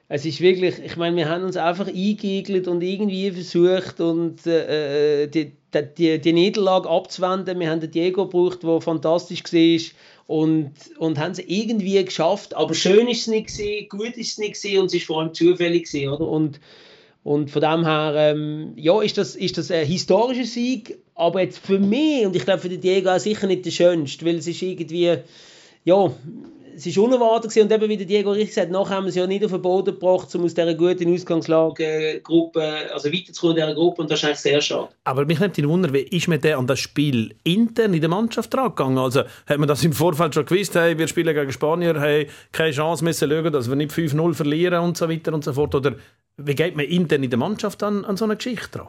es ist wirklich, ich meine, wir haben uns einfach eingeigelt und irgendwie versucht und äh, äh die, die, die Niederlage abzuwenden. Wir haben den Diego gebraucht, der fantastisch war und, und haben es irgendwie geschafft. Aber schön ist es nicht gewesen, gut ist es nicht gewesen, und es ist vor allem zufällig gewesen, oder? Und, und von dem her, ähm, ja, ist das, ist das ein historischer Sieg, aber jetzt für mich, und ich glaube für den Diego auch sicher nicht der schönste, weil es ist irgendwie, ja, es ist unerwartet und eben wie der Diego richtig sagt, nachher haben wir es ja nicht auf den Boden gebracht, um aus dieser guten Ausgangslage äh, Gruppe, also weiterzukommen in dieser Gruppe und das ist eigentlich sehr schade. Aber mich nimmt die Wunder, wie ist man denn an das Spiel intern in der Mannschaft gegangen? Also hat man das im Vorfeld schon gewusst, hey, wir spielen gegen Spanier, hey, keine Chance müssen schauen, dass wir nicht 5-0 verlieren und so weiter und so fort oder wie geht man intern in der Mannschaft an, an so eine Geschichte dran?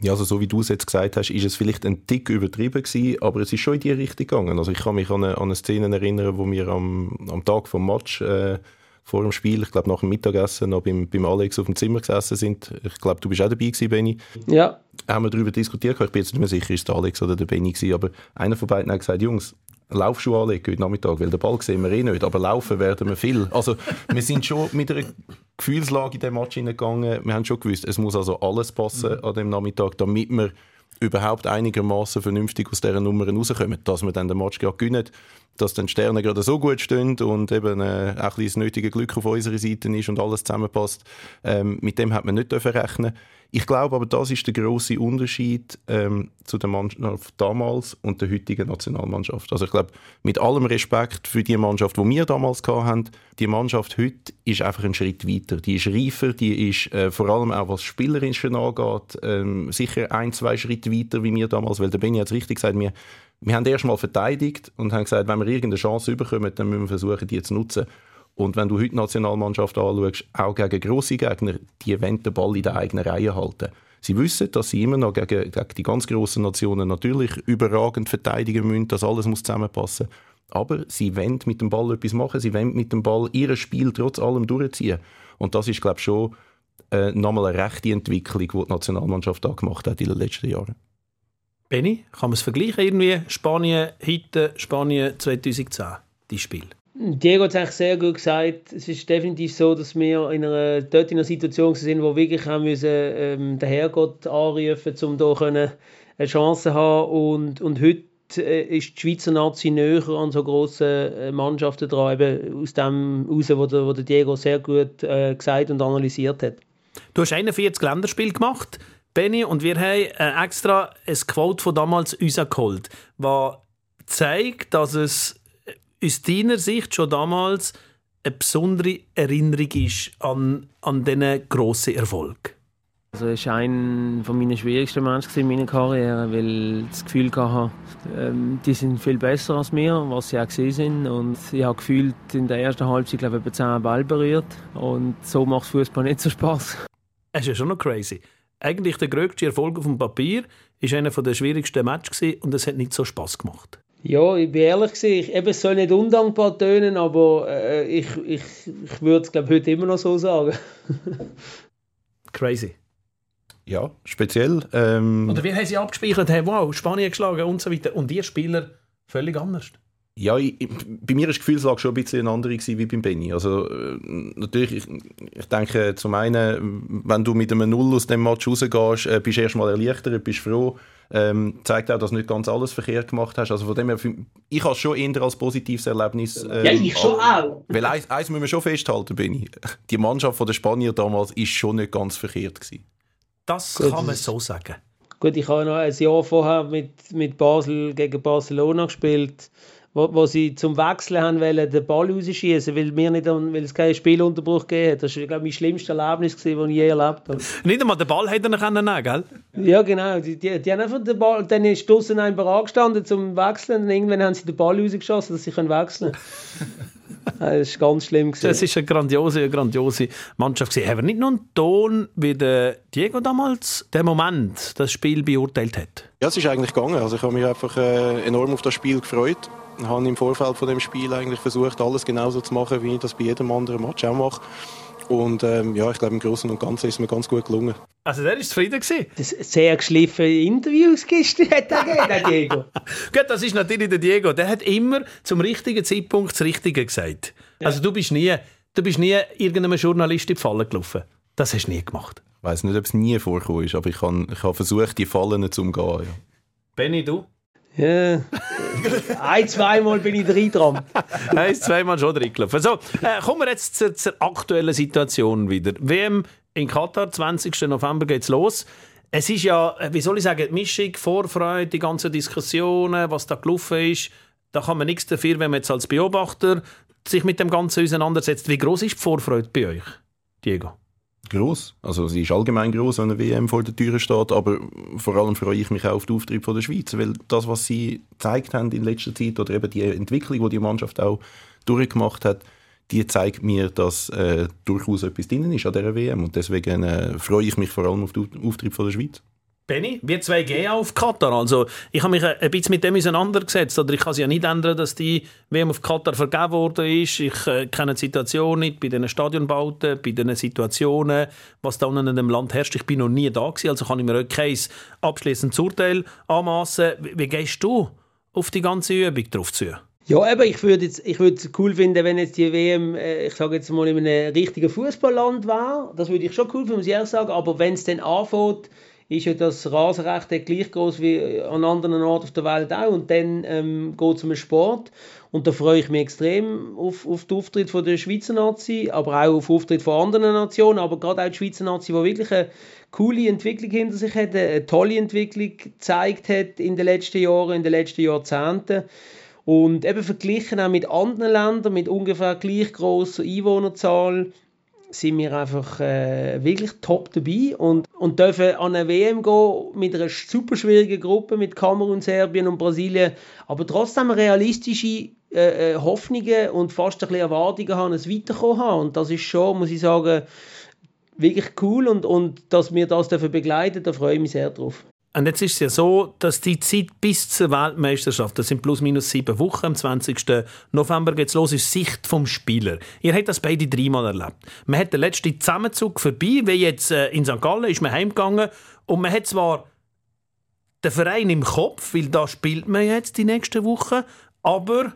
Ja, also so wie du es jetzt gesagt hast, ist es vielleicht ein Tick übertrieben gewesen, aber es ist schon in die Richtung gegangen. Also ich kann mich an eine, an eine Szene erinnern, wo wir am, am Tag vom Match äh, vor dem Spiel, ich glaube nach dem Mittagessen, noch beim, beim Alex auf dem Zimmer gesessen sind. Ich glaube, du bist auch dabei gewesen, Benny. Ja. Haben wir darüber diskutiert, ich bin jetzt nicht mehr sicher, ist es der Alex oder der Benny gewesen, aber einer von beiden hat gesagt, Jungs, Laufschuhe anlegen heute Nachmittag, weil den Ball sehen wir eh nicht, aber laufen werden wir viel. Also wir sind schon mit einer Gefühlslage in den Match hineingegangen. Wir haben schon gewusst, es muss also alles passen mhm. an dem Nachmittag, damit wir überhaupt einigermaßen vernünftig aus dieser Nummer rauskommen, dass wir dann den Match gerade gewinnen, dass dann die Sterne gerade so gut stehen und eben äh, auch ein das nötige Glück auf unserer Seite ist und alles zusammenpasst. Ähm, mit dem hat man nicht rechnen ich glaube aber, das ist der große Unterschied ähm, zu der Mannschaft damals und der heutigen Nationalmannschaft. Also ich glaube, mit allem Respekt für die Mannschaft, die wir damals hatten, die Mannschaft heute ist einfach einen Schritt weiter. Die ist reifer, die ist äh, vor allem auch was Spielerische angeht, ähm, sicher ein, zwei Schritte weiter wie wir damals, weil der Benny hat es richtig gesagt, wir wir haben erst mal verteidigt und haben gesagt, wenn wir irgendeine Chance bekommen, dann müssen wir versuchen, die zu nutzen. Und wenn du heute die Nationalmannschaft anschaust, auch gegen grosse Gegner, die wollen den Ball in der eigenen Reihe halten. Sie wissen, dass sie immer noch gegen, gegen die ganz grossen Nationen natürlich überragend verteidigen müssen, dass alles muss zusammenpassen Aber sie wollen mit dem Ball etwas machen, sie wollen mit dem Ball ihr Spiel trotz allem durchziehen. Und das ist, glaube ich, schon äh, nochmal eine rechte Entwicklung, die die Nationalmannschaft da gemacht hat in den letzten Jahren. Benny, kann man es vergleichen irgendwie? Spanien heute, Spanien 2010, die Spiel? Diego hat es eigentlich sehr gut gesagt. Es ist definitiv so, dass wir in einer, dort in einer Situation sind, wo wir wirklich haben müssen, ähm, den Herrgott anrufen, um da eine Chance zu haben. Und, und heute äh, ist die Schweizer Nazi näher an so grossen äh, Mannschaften dran, eben aus dem raus, wo der, wo der Diego sehr gut äh, gesagt und analysiert hat. Du hast 41 Länderspiele gemacht, Benny, und wir haben äh, extra ein Quote von damals geholt, das zeigt, dass es aus deiner Sicht schon damals eine besondere Erinnerung ist an, an diesen grossen Erfolg? Also es war einer meiner schwierigsten Menschen in meiner Karriere, weil ich das Gefühl hatte, ähm, die sind viel besser als wir, was sie auch sind. Und ich habe gefühlt in der ersten Halbzeit glaube ich, etwa 10 Ball berührt. Und so macht Fußball nicht so Spaß. Es ist ja schon noch crazy. Eigentlich der größte Erfolg auf dem Papier war einer der schwierigsten Matches und es hat nicht so Spaß gemacht. Ja, ich bin ehrlich gesagt, eben, es soll nicht undankbar tönen, aber äh, ich, ich, ich würde es heute immer noch so sagen. <laughs> Crazy. Ja, speziell. Ähm, Oder wie haben sie abgespeichert? Hey, wow, Spanien geschlagen und so weiter. Und die Spieler völlig anders. Ja, ich, bei mir war die Gefühlslage schon ein bisschen eine andere wie beim Benny. Also, äh, natürlich, ich, ich, denke, zum einen, wenn du mit einem Null aus dem Match rausgehst, äh, bist du erstmal erleichtert, bist froh. Ähm, zeigt auch, dass du nicht ganz alles verkehrt gemacht hast. Also von dem her, ich habe es schon eher als positives Erlebnis. Ähm, ja, ich schon auch. Weil eins, eins müssen wir schon festhalten, Benny. Die Mannschaft der Spanier damals ist schon nicht ganz verkehrt gewesen. Das Gut, kann man so sagen. Gut, ich habe noch ein Jahr vorher mit, mit Basel gegen Barcelona gespielt wo, wo sie zum Wechseln haben wollen, den Ball rausschießen, weil, mir nicht, weil es keinen Spielunterbruch gegeben hat. Das war, glaube ich, mein schlimmstes Erlebnis, das ich je erlebt habe. Nicht einmal den Ball hätte er können nehmen, gell? Ja, genau. Die, die, die haben einfach den Ball, dann ist draußen ein angestanden zum Wechseln und irgendwann haben sie den Ball rausgeschossen, dass sie wechseln können. <laughs> das war ganz schlimm. Gewesen. Das ist eine grandiose, eine grandiose Mannschaft. Gewesen. Haben wir nicht nur einen Ton, wie der Diego damals den Moment, das Spiel beurteilt hat? Ja, es ist eigentlich gegangen. Also ich habe mich einfach äh, enorm auf das Spiel gefreut habe im Vorfeld von dem Spiel eigentlich versucht, alles genauso zu machen, wie ich das bei jedem anderen Match auch mache. Und ähm, ja, ich glaube, im Großen und Ganzen ist es mir ganz gut gelungen. Also der war zufrieden. Gewesen. Das sehr geschliffene Interviews gestern hat er gegeben, der Diego. <laughs> Gut, das ist natürlich der Diego. Der hat immer zum richtigen Zeitpunkt das Richtige gesagt. Ja. Also du bist nie, du bist nie irgendeinem Journalist in die Falle gelaufen. Das hast du nie gemacht. Ich weiß nicht, ob es nie vorgekommen ist, aber ich habe ich hab versucht, die Fallen zu umgehen. Ja. Benny, du? Ja. Ein, zweimal bin ich drin dran. Ein, zweimal schon drin gelaufen. So, äh, kommen wir jetzt zur, zur, aktuellen Situation wieder. WM in Katar, 20. November geht's los. Es ist ja, äh, wie soll ich sagen, Mischung, Vorfreude, die ganzen Diskussionen, was da gelaufen ist. Da kann man nichts dafür, wenn man jetzt als Beobachter sich mit dem Ganzen auseinandersetzt. Wie groß ist die Vorfreude bei euch, Diego? Groß. Also sie ist allgemein groß, wenn eine WM vor der Tür steht, aber vor allem freue ich mich auch auf den Auftritt von der Schweiz, weil das, was sie gezeigt haben in letzter Zeit oder eben die Entwicklung, die die Mannschaft auch durchgemacht hat, die zeigt mir, dass äh, durchaus etwas drin ist an dieser WM und deswegen äh, freue ich mich vor allem auf den Auftritt von der Schweiz. Benny, wir zwei gehen auf Katar. Also, ich habe mich ein bisschen mit dem auseinandergesetzt. Oder ich kann es ja nicht ändern, dass die WM auf Katar vergeben worden ist. Ich äh, kenne die Situation nicht bei den Stadionbauten, bei den Situationen, was da unten in dem Land herrscht. Ich bin noch nie da gewesen, also kann ich mir auch kein abschließendes Urteil anmassen. Wie, wie gehst du auf die ganze Übung drauf zu? Ja, aber ich würde es ich cool finden, wenn jetzt die WM, äh, ich sage jetzt mal, in einem richtigen Fußballland wäre. Das würde ich schon cool finden, muss ich ehrlich sagen. Aber wenn es dann anfängt, ist ja das Rasenrecht gleich groß wie an anderen Orten auf der Welt auch. Und dann ähm, geht es um den Sport. Und da freue ich mich extrem auf, auf den Auftritt von der Schweizer Nazi, aber auch auf den Auftritt von anderen Nationen. Aber gerade auch die Schweizer Nazi, die wirklich eine coole Entwicklung hinter sich hat, eine tolle Entwicklung gezeigt hat in den letzten Jahren, in den letzten Jahrzehnten. Und eben verglichen auch mit anderen Ländern mit ungefähr gleich grosser Einwohnerzahl sind wir einfach äh, wirklich top dabei und, und dürfen an eine WM gehen mit einer super schwierigen Gruppe mit Kamerun, Serbien und Brasilien, aber trotzdem realistische äh, äh, Hoffnungen und fast ein bisschen Erwartungen haben, es weiterkommen haben. Und das ist schon, muss ich sagen, wirklich cool und, und dass wir das dürfen begleiten, da freue ich mich sehr drauf. Und jetzt ist es ja so, dass die Zeit bis zur Weltmeisterschaft, das sind plus minus sieben Wochen, am 20. November geht es los, ist Sicht vom Spieler. Ihr habt das beide dreimal erlebt. Man hat den letzten Zusammenzug vorbei, wie jetzt äh, in St. Gallen ist man heimgegangen und man hat zwar den Verein im Kopf, weil da spielt man jetzt die nächsten Wochen, aber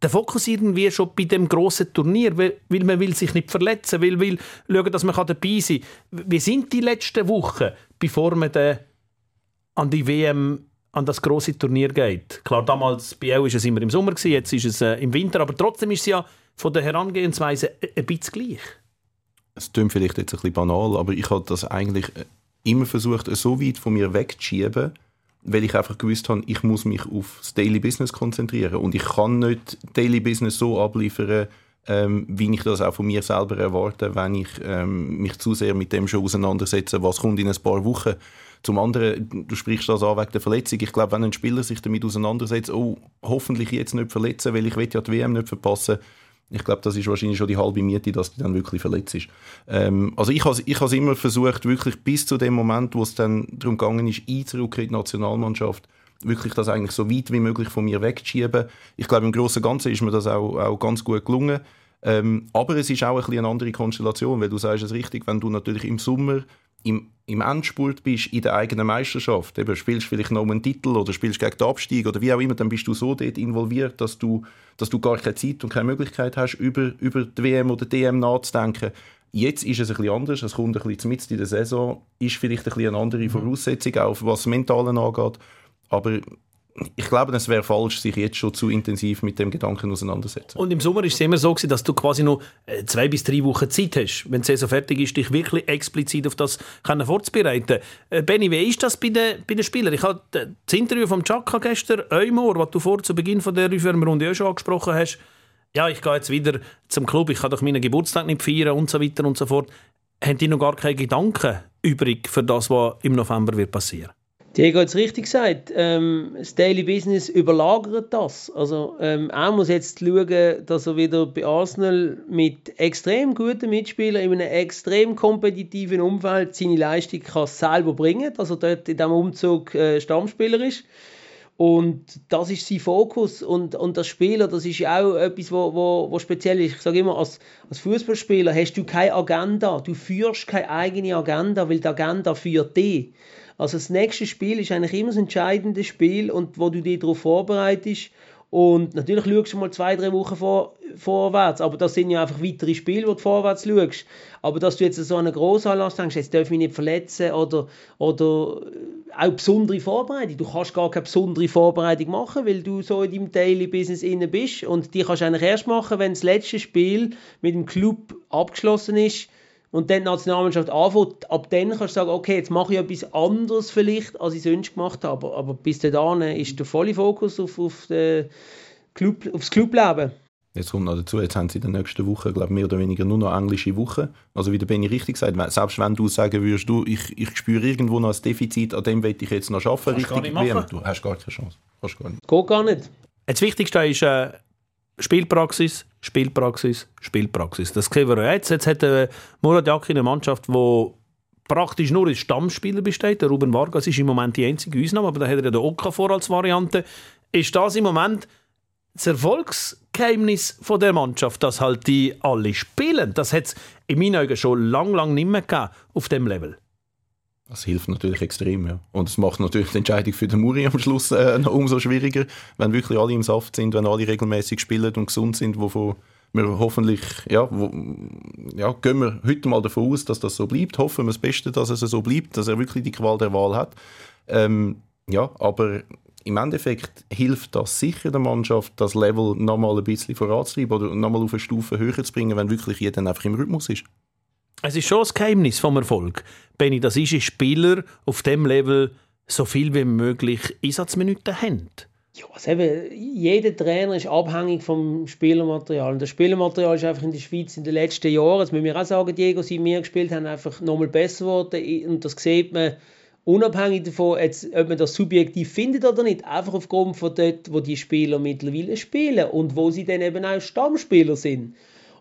der Fokus irgendwie schon bei dem grossen Turnier, weil, weil man will sich nicht verletzen will, will schauen, dass man dabei sein kann. Wie sind die letzten Wochen, bevor man den an die WM, an das große Turnier geht. Klar, damals bei war es immer im Sommer, jetzt ist es äh, im Winter, aber trotzdem ist es ja von der Herangehensweise ein bisschen gleich. Es klingt vielleicht jetzt ein bisschen banal, aber ich habe das eigentlich äh, immer versucht, so weit von mir wegzuschieben, weil ich einfach gewusst habe, ich muss mich auf das Daily Business konzentrieren und ich kann nicht Daily Business so abliefern, ähm, wie ich das auch von mir selber erwarte, wenn ich ähm, mich zu sehr mit dem schon auseinandersetze, was kommt in ein paar Wochen. Zum anderen, du sprichst das an wegen der Verletzung. Ich glaube, wenn ein Spieler sich damit auseinandersetzt, oh, hoffentlich jetzt nicht verletzen, weil ich will ja die WM nicht verpassen, ich glaube, das ist wahrscheinlich schon die halbe Miete, dass du dann wirklich verletzt ist. Ähm, also ich habe ich es immer versucht, wirklich bis zu dem Moment, wo es dann darum gegangen ist, einzurücken in die Nationalmannschaft, wirklich das eigentlich so weit wie möglich von mir wegzuschieben. Ich glaube, im Großen und Ganzen ist mir das auch, auch ganz gut gelungen. Ähm, aber es ist auch ein bisschen eine andere Konstellation, weil du sagst es richtig, wenn du natürlich im Sommer im, im Endspurt bist in der eigenen Meisterschaft, eben spielst vielleicht noch einen Titel oder spielst gegen den Abstieg oder wie auch immer, dann bist du so dort involviert, dass du, dass du gar keine Zeit und keine Möglichkeit hast, über, über die WM oder die DM nachzudenken. Jetzt ist es ein bisschen anders, es kommt ein bisschen mitten in der Saison, ist vielleicht ein bisschen eine andere Voraussetzung, auch was das Mentale angeht. Aber ich glaube, es wäre falsch, sich jetzt schon zu intensiv mit dem Gedanken auseinandersetzen. Und im Sommer ist es immer so, dass du quasi noch äh, zwei bis drei Wochen Zeit hast, wenn die Saison fertig ist, dich wirklich explizit auf das vorzubereiten. Äh, Benny, wie ist das bei den, bei den Spielern? Ich habe das Interview vom Chaka gestern, Eumor, was du vor zu Beginn von der Runde auch schon angesprochen hast, ja, ich gehe jetzt wieder zum Club, ich kann doch meinen Geburtstag nicht feiern und so weiter und so fort. Haben die noch gar keine Gedanken übrig für das, was im November wird passieren? Diego hat es richtig gesagt. Ähm, das Daily Business überlagert das. Also, ähm, er muss jetzt schauen, dass er wieder bei Arsenal mit extrem guten Mitspielern in einem extrem kompetitiven Umfeld seine Leistung kann selber bringen dass er dort in diesem Umzug äh, Stammspieler ist. Und das ist sein Fokus. Und, und das Spieler, das ist ja auch etwas, wo, wo, wo speziell ist. Ich sage immer, als, als Fußballspieler hast du keine Agenda. Du führst keine eigene Agenda, weil die Agenda führt dich. Also das nächste Spiel ist eigentlich immer das entscheidende Spiel und wo du dich darauf vorbereitest. Und natürlich schaust du mal zwei, drei Wochen vor, vorwärts, aber das sind ja einfach weitere Spiele, wo du vorwärts schaust. Aber dass du jetzt so einen Grossanlass denkst, jetzt darf ich mich nicht verletzen oder, oder auch besondere Vorbereitung. Du kannst gar keine besondere Vorbereitung machen, weil du so in deinem Daily Business inne bist und die kannst du eigentlich erst machen, wenn das letzte Spiel mit dem Club abgeschlossen ist und dann die Nationalmannschaft anfängt, ab dann kannst du sagen, okay, jetzt mache ich etwas anderes vielleicht, als ich sonst gemacht habe. Aber, aber bis dahin ist der volle Fokus auf, auf den Club, aufs Clubleben. Jetzt kommt noch dazu, jetzt haben sie in der nächsten Woche, glaube mehr oder weniger nur noch englische Woche. Also wie der Benny richtig sagt, selbst wenn du sagen würdest, du, ich, ich spüre irgendwo noch ein Defizit, an dem will ich jetzt noch arbeiten, richtig WM, du hast gar keine Chance. Kannst gar nicht. Geht gar nicht. Das Wichtigste ist äh, Spielpraxis, Spielpraxis, Spielpraxis. Das sehen wir jetzt. Jetzt hat äh, Murat Yakin eine Mannschaft, die praktisch nur aus Stammspieler besteht. Der Ruben Vargas ist im Moment die einzige Ausnahme, aber da hat er ja den Okafor als Variante. Ist das im Moment das Erfolgsgeheimnis von der Mannschaft, dass halt die alle spielen? Das hat es in meinen Augen schon lang, lang nicht mehr gegeben auf dem Level. Das hilft natürlich extrem, ja. Und es macht natürlich die Entscheidung für den Muri am Schluss äh, noch umso schwieriger, wenn wirklich alle im Saft sind, wenn alle regelmäßig spielen und gesund sind, wovon wir hoffentlich, ja, wo, ja, gehen wir heute mal davon aus, dass das so bleibt. Hoffen wir das Beste, dass es so bleibt, dass er wirklich die Qual der Wahl hat. Ähm, ja, aber im Endeffekt hilft das sicher der Mannschaft, das Level nochmal ein bisschen voranzutreiben oder nochmal auf eine Stufe höher zu bringen, wenn wirklich jeder einfach im Rhythmus ist. Es ist schon das Geheimnis vom Erfolg. Benny, das ist, Spieler auf dem Level so viel wie möglich Einsatzminuten haben. Ja, also eben, jeder Trainer ist abhängig vom Spielermaterial. Und das Spielermaterial ist einfach in der Schweiz in den letzten Jahren, das müssen wir auch sagen, Diego, seit wir gespielt haben, einfach nochmal besser geworden. Und das sieht man unabhängig davon, jetzt, ob man das subjektiv findet oder nicht, einfach aufgrund von dort, wo die Spieler mittlerweile spielen und wo sie dann eben auch Stammspieler sind.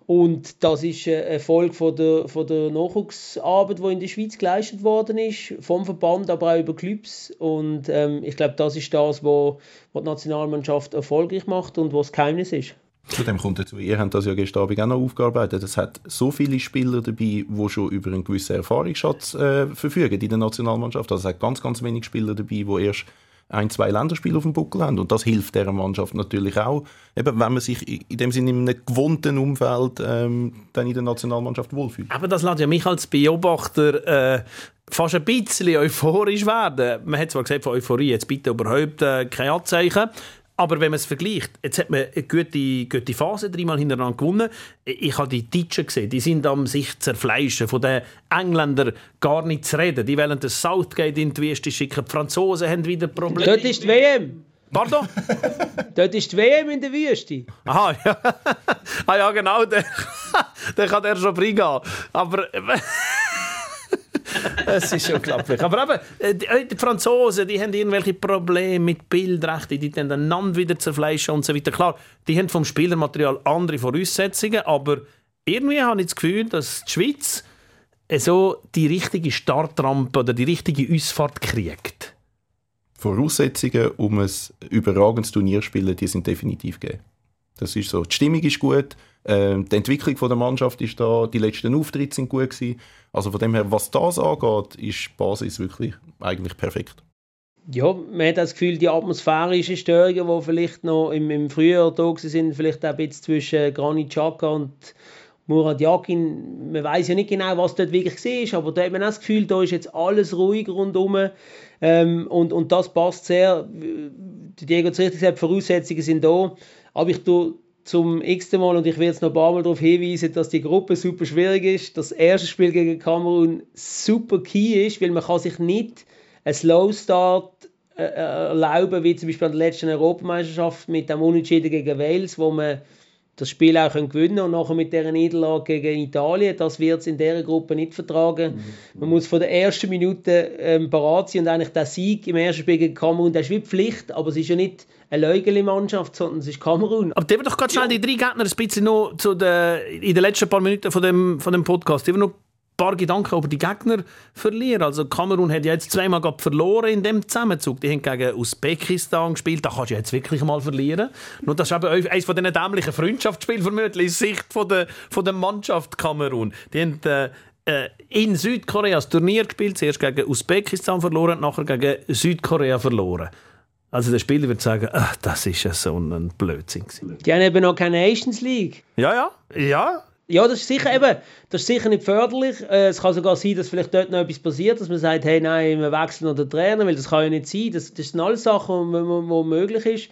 Und das ist eine Erfolg von der, von der Nachwuchsarbeit, die in der Schweiz geleistet worden ist, vom Verband, aber auch über Clubs. Und ähm, ich glaube, das ist das, was die Nationalmannschaft erfolgreich macht und was das Geheimnis ist. Zudem kommt dazu, ihr habt das ja gestern Abend auch noch aufgearbeitet, es hat so viele Spieler dabei, die schon über einen gewissen Erfahrungsschatz äh, verfügen in der Nationalmannschaft. Also es hat ganz, ganz wenig Spieler dabei, die erst ein, zwei Länderspiele auf dem Buckel haben. Und das hilft der Mannschaft natürlich auch, eben, wenn man sich in dem Sinne in einem gewohnten Umfeld ähm, dann in der Nationalmannschaft wohlfühlt. Aber das lässt ja mich als Beobachter äh, fast ein bisschen euphorisch werden. Man hat zwar gesagt, von Euphorie jetzt bitte überhaupt äh, kein Anzeichen, aber wenn man es vergleicht, jetzt hat man eine gute, gute Phase dreimal hintereinander gewonnen. Ich habe die Deutschen gesehen, die sind am sich zerfleischen. Von den Engländern gar nicht zu reden. Die wollen das Southgate in die Wüste schicken. Die Franzosen haben wieder Probleme. Dort ist die WM. Pardon? <laughs> Dort ist die WM in der Wüste. Aha, ja. <laughs> ah ja, genau. Der, <laughs> der kann er schon reingehen. Aber <laughs> es ist unglaublich. Aber eben, äh, äh, die Franzosen, die haben irgendwelche Probleme mit Bildrechten, die dann einander wieder zerfleischen und so weiter. Klar, die haben vom Spielermaterial andere Voraussetzungen, aber irgendwie habe ich das Gefühl, dass die Schweiz so die richtige Startrampe oder die richtige Ausfahrt kriegt. Voraussetzungen, um ein überragendes Turnier zu spielen, die sind definitiv gegeben. Das ist so. Die Stimmung ist gut, äh, die Entwicklung der Mannschaft ist da, die letzten Auftritte sind gut gewesen. Also von dem her, was das angeht, ist die Basis wirklich eigentlich perfekt. Ja, man hat das Gefühl, die atmosphärischen Störungen, die vielleicht noch im, im Frühjahr da sind, vielleicht auch ein bisschen zwischen Granit Xhaka und Murat Yakin, man weiß ja nicht genau, was dort wirklich war, aber da hat man auch das Gefühl, da ist jetzt alles ruhig rundherum ähm, und, und das passt sehr. Diego hat es richtig gesagt, die Voraussetzungen sind da, aber ich tue zum x Mal und ich will jetzt noch ein paar Mal darauf hinweisen, dass die Gruppe super schwierig ist. Das erste Spiel gegen Kamerun super key ist, weil man kann sich nicht einen Slow Start äh, äh, erlauben, wie zum Beispiel an der letzten Europameisterschaft mit dem Unentschieden gegen Wales, wo man das Spiel auch gewinnen können und nachher mit dieser Niederlage gegen Italien, das wird es in dieser Gruppe nicht vertragen. Mhm. Man muss von der ersten Minute ähm, parat sein und eigentlich der Sieg im ersten Spiel gegen Kamerun, das ist wie Pflicht, aber es ist ja nicht eine Leugeli-Mannschaft, sondern es ist Kamerun. Aber die doch ganz schnell ja. die drei Gegner ein bisschen noch zu den, in den letzten paar Minuten von dem, von dem Podcast, die noch paar Gedanken über die Gegner verlieren. Also Kamerun hat ja jetzt zweimal verloren in dem Zusammenzug. Die haben gegen Usbekistan gespielt. Da kannst du jetzt wirklich mal verlieren. Nur das ist eben eines von diesen dämlichen Freundschaftsspielen vermutlich aus Sicht von der, von der Mannschaft Kamerun. Die haben äh, äh in Südkorea das Turnier gespielt, zuerst gegen Usbekistan verloren, nachher gegen Südkorea verloren. Also der Spieler wird sagen, ach, das ist ja so ein Blödsinn. Die haben eben noch keine Nations League. Ja, ja, ja. Ja, das ist sicher eben, das ist sicher nicht förderlich. Äh, es kann sogar sein, dass vielleicht dort noch etwas passiert, dass man sagt, hey, nein, wir wechseln den Trainer, weil das kann ja nicht sein. Das, das sind alles Sachen, die möglich ist.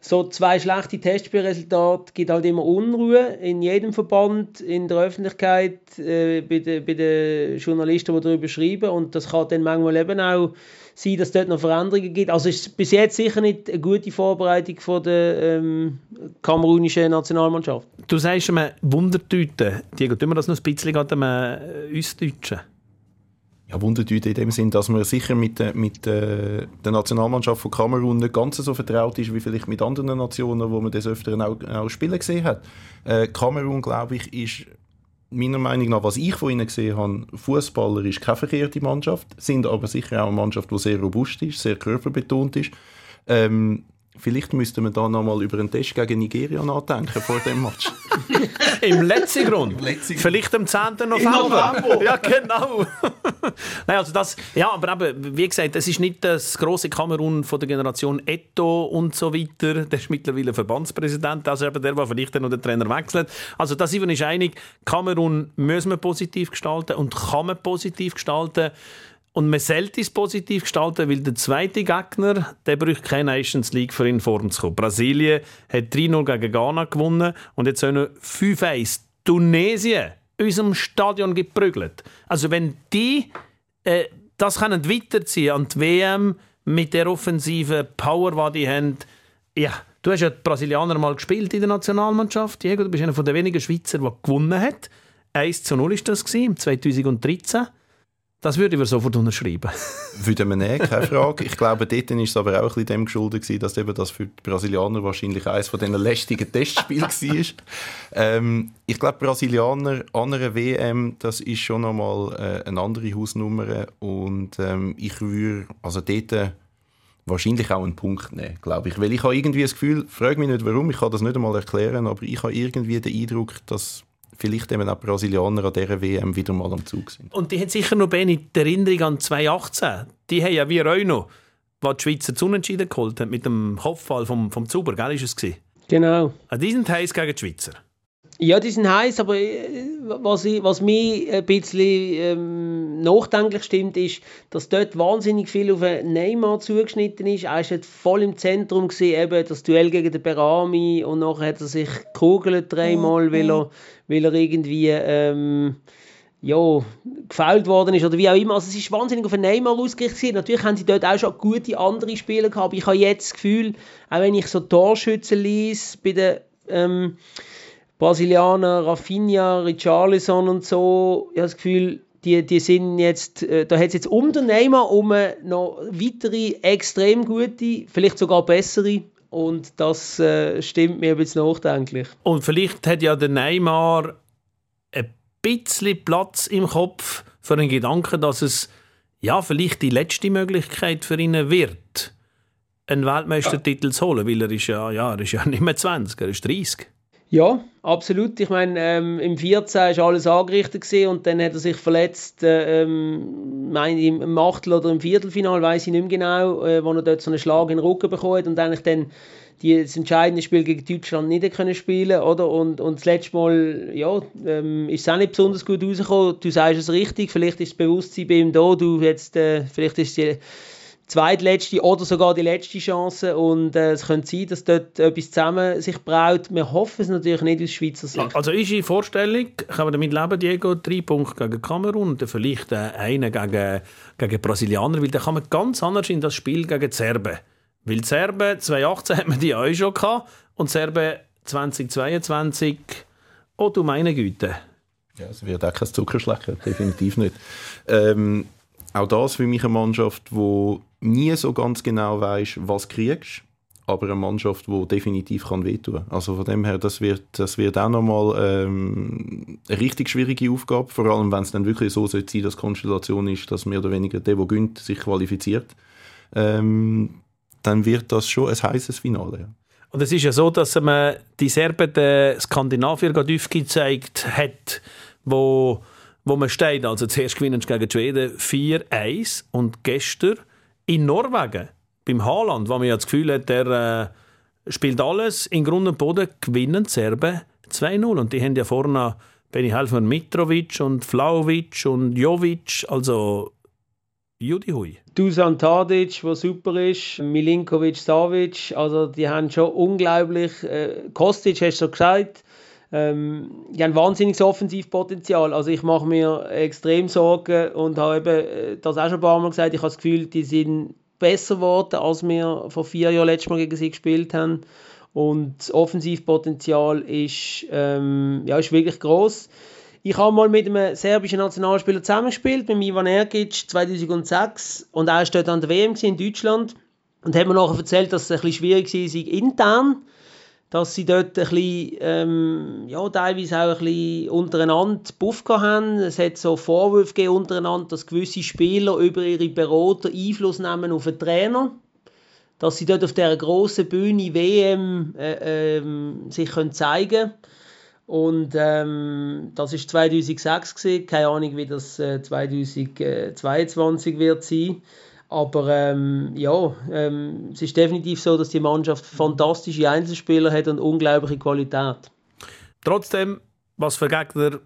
So zwei schlechte Testspielresultate gibt halt immer Unruhe in jedem Verband, in der Öffentlichkeit, äh, bei, den, bei den Journalisten, die darüber schreiben. Und das kann dann manchmal eben auch sein, dass es dort noch Veränderungen gibt. Also ist bis jetzt sicher nicht eine gute Vorbereitung von der ähm, kamerunischen Nationalmannschaft. Du sagst mal Wundertüte. Diego, tun wir das noch ein bisschen an dem äh, uns Deutschen? Ja, Wundertüte in dem Sinn, dass man sicher mit, mit äh, der Nationalmannschaft von Kamerun nicht ganz so vertraut ist, wie vielleicht mit anderen Nationen, wo man das öfter auch, auch spielen gesehen hat. Äh, Kamerun, glaube ich, ist meiner Meinung nach, was ich von ihnen gesehen habe, Fußballer ist keine verkehrte Mannschaft, sind aber sicher auch eine Mannschaft, die sehr robust ist, sehr körperbetont ist. Ähm, Vielleicht müsste man da nochmal über einen Test gegen Nigeria nachdenken vor dem Match. <laughs> Im letzten Grund. Vielleicht am 10. November. November. <laughs> Ja, genau. <laughs> Nein, also das, ja, aber eben, wie gesagt, es ist nicht das große Kamerun von der Generation Eto und so weiter. Der ist mittlerweile Verbandspräsident, also eben der, der vielleicht noch den Trainer wechselt. Also da sind wir uns einig, Kamerun müssen wir positiv gestalten und kann man positiv gestalten. Und man sollte es positiv gestalten, weil der zweite Gegner, der braucht keine Nations League für in Form zu kommen. Brasilien hat 3-0 gegen Ghana gewonnen und jetzt sollen 5-1 Tunesien in unserem Stadion geprügelt. Also wenn die äh, das können weiterziehen an die WM mit der offensiven Power, die die haben, Ja, du hast ja die Brasilianer mal gespielt in der Nationalmannschaft. Diego, du bist einer der wenigen Schweizer, der gewonnen hat. 1 zu 0 war das 2013. Das würde ich sofort unterschreiben. <laughs> Würde man nehmen, keine Frage. Ich glaube, dort war es aber auch ein bisschen dem geschuldet, gewesen, dass eben das für die Brasilianer wahrscheinlich eines von diesen lästigen Testspielen <laughs> war. ähm, ich glaube, Brasilianer an einer WM, das ist schon nochmal äh, eine andere Hausnummer. Und ähm, ich würde, also dort äh, wahrscheinlich auch einen Punkt nehmen, glaube ich. Weil ich habe irgendwie das Gefühl, frage mich nicht warum, ich kann das nicht einmal erklären, aber ich habe irgendwie den Eindruck, dass vielleicht eben auch Brasilianer an dieser WM wieder mal am Zug sind. Und die haben sicher noch Benny die Erinnerung an 2018. Die haben ja wie auch noch, was die Schweizer zu Unentschieden geholt haben, mit dem Kopfball vom, vom Zuber, gell, ist es gewesen? Genau. An diesen heiß gegen die Schweizer. Ja, die sind heiß, aber äh, was, ich, was mich ein bisschen ähm, nachdenklich stimmt, ist, dass dort wahnsinnig viel auf Neymar zugeschnitten ist. Er war voll im Zentrum, gewesen, eben das Duell gegen den Berami und nachher hat er sich gekugelt dreimal, mhm. weil, er, weil er irgendwie ähm, ja, gefault worden ist oder wie auch immer. Also es ist wahnsinnig auf Neymar ausgerichtet. Natürlich haben sie dort auch schon gute andere Spieler gehabt, aber ich habe jetzt das Gefühl, auch wenn ich so Torschützen ließ bei den ähm, Brasilianer, Rafinha, Richarlison und so, ich habe das Gefühl, die, die sind jetzt, äh, da hat es jetzt um den Neymar um noch weitere extrem gute, vielleicht sogar bessere und das äh, stimmt mir ein bisschen nachdenklich. Und vielleicht hat ja der Neymar ein bisschen Platz im Kopf für den Gedanken, dass es ja vielleicht die letzte Möglichkeit für ihn wird, einen Weltmeistertitel zu holen, weil er ist ja, ja, er ist ja nicht mehr 20, er ist 30. Ja, absolut. Ich meine, ähm, im 14 war alles angerichtet gewesen und dann hat er sich verletzt, äh, ähm, mein, im Achtel- oder im Viertelfinal, weiß ich nicht mehr genau, äh, wo er dort so einen Schlag in den Rücken bekommen hat und eigentlich dann die, das entscheidende Spiel gegen Deutschland nicht können spielen oder und, und das letzte Mal ja, ähm, ist es auch nicht besonders gut rausgekommen. Du sagst es richtig, vielleicht ist das Bewusstsein bei ihm da, du jetzt, äh, vielleicht ist die zweitletzte oder sogar die letzte Chance und äh, es könnte sein, dass dort etwas zusammen sich braut. Wir hoffen es natürlich nicht aus Schweizer Sicht. Also ist die Vorstellung, kann man damit leben, Diego, drei Punkte gegen Kamerun und dann vielleicht äh, einen gegen, gegen Brasilianer, weil dann kann man ganz anders in das Spiel gegen die Serben. Weil die Serben 2018 haben wir die auch schon gehabt und die Serben 2022, oh du meine Güte. Ja, es wird auch kein Zuckerschlecken, definitiv nicht. Ähm, auch das für mich eine Mannschaft, die nie so ganz genau weiß, was kriegst, aber eine Mannschaft, die definitiv kann wehtun. Also von dem her, das wird, das wird auch nochmal ähm, eine richtig schwierige Aufgabe, vor allem wenn es dann wirklich so sein soll, dass die Konstellation ist, dass mehr oder weniger der, der gönnt, sich qualifiziert. Ähm, dann wird das schon ein heißes Finale. Und es ist ja so, dass man die Serben den Skandinavier gezeigt hat, wo, wo man steht. Also zuerst gewinnen sie gegen Schweden 4-1 und gestern in Norwegen, beim Haaland, wo man ja das Gefühl hat, der äh, spielt alles in Grund und Boden, gewinnen die Serben 2-0. Und die haben ja vorne Benny Helfer Mitrovic und Flauvic und Jovic, also Judi Hui. Dusan Tadic, der super ist, Milinkovic Savic, also die haben schon unglaublich, äh, Kostic hast du gesagt, ähm, die haben wahnsinniges Offensivpotenzial. Also ich mache mir extrem Sorgen und habe eben äh, das auch schon ein paar Mal gesagt, ich habe das Gefühl, die sind besser geworden, als wir vor vier Jahren letztes Mal gegen sie gespielt haben. Und das Offensivpotenzial ist, ähm, ja, ist wirklich groß. Ich habe mal mit einem serbischen Nationalspieler zusammengespielt, mit Ivan Ergic 2006 und er war dort an der WM in Deutschland und hat mir nachher erzählt, dass es ein bisschen schwierig war, intern dass sie dort ein bisschen, ähm, ja, teilweise auch ein bisschen untereinander Buff haben. Es hat so Vorwürfe gegeben untereinander, dass gewisse Spieler über ihre Berater Einfluss nehmen auf den Trainer. Dass sie dort auf dieser grossen Bühne WM äh, ähm, sich können zeigen können. Und ähm, das war 2006 gewesen. Keine Ahnung, wie das äh, 2022 wird sein. Aber ähm, ja, ähm, es ist definitiv so, dass die Mannschaft fantastische Einzelspieler hat und unglaubliche Qualität. Trotzdem, was für Gegner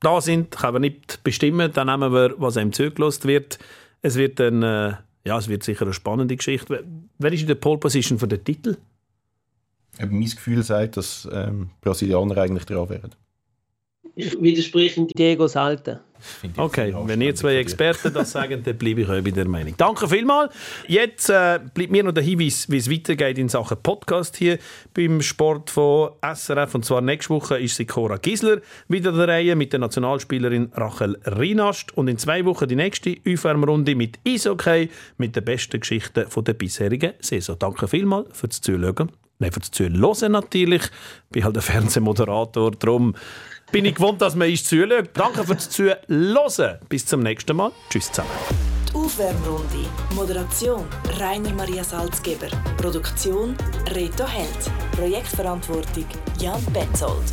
da sind, können wir nicht bestimmen. Dann nehmen wir, was einem zugelost wird. Es wird dann, äh, ja, es wird sicher eine spannende Geschichte. Wer ist in der Pole Position für den Titel? Mein Gefühl sagt, dass ähm, Brasilianer eigentlich dran wären. Ich widerspreche Diego Salten. Okay, wenn ihr zwei Experten das sagen, dann bleibe ich euch bei der Meinung. Danke vielmals. Jetzt äh, bleibt mir noch der Hinweis, wie es weitergeht in Sachen Podcast hier beim Sport von SRF. Und zwar nächste Woche ist sie Cora Gisler wieder der Reihe mit der Nationalspielerin Rachel Rinast. Und in zwei Wochen die nächste Aufwärmrunde mit Eishockey mit den besten Geschichten von der bisherigen Saison. Danke vielmals fürs Zuschauen. Nein, fürs Zuhören natürlich. Ich bin halt ein Fernsehmoderator, darum bin ich gewohnt, dass man ist zuschaut. Danke fürs Zuhören. Bis zum nächsten Mal. Tschüss zusammen. Die Aufwärmrunde. Moderation Rainer Maria Salzgeber. Produktion Reto Held. Projektverantwortung Jan Betzold.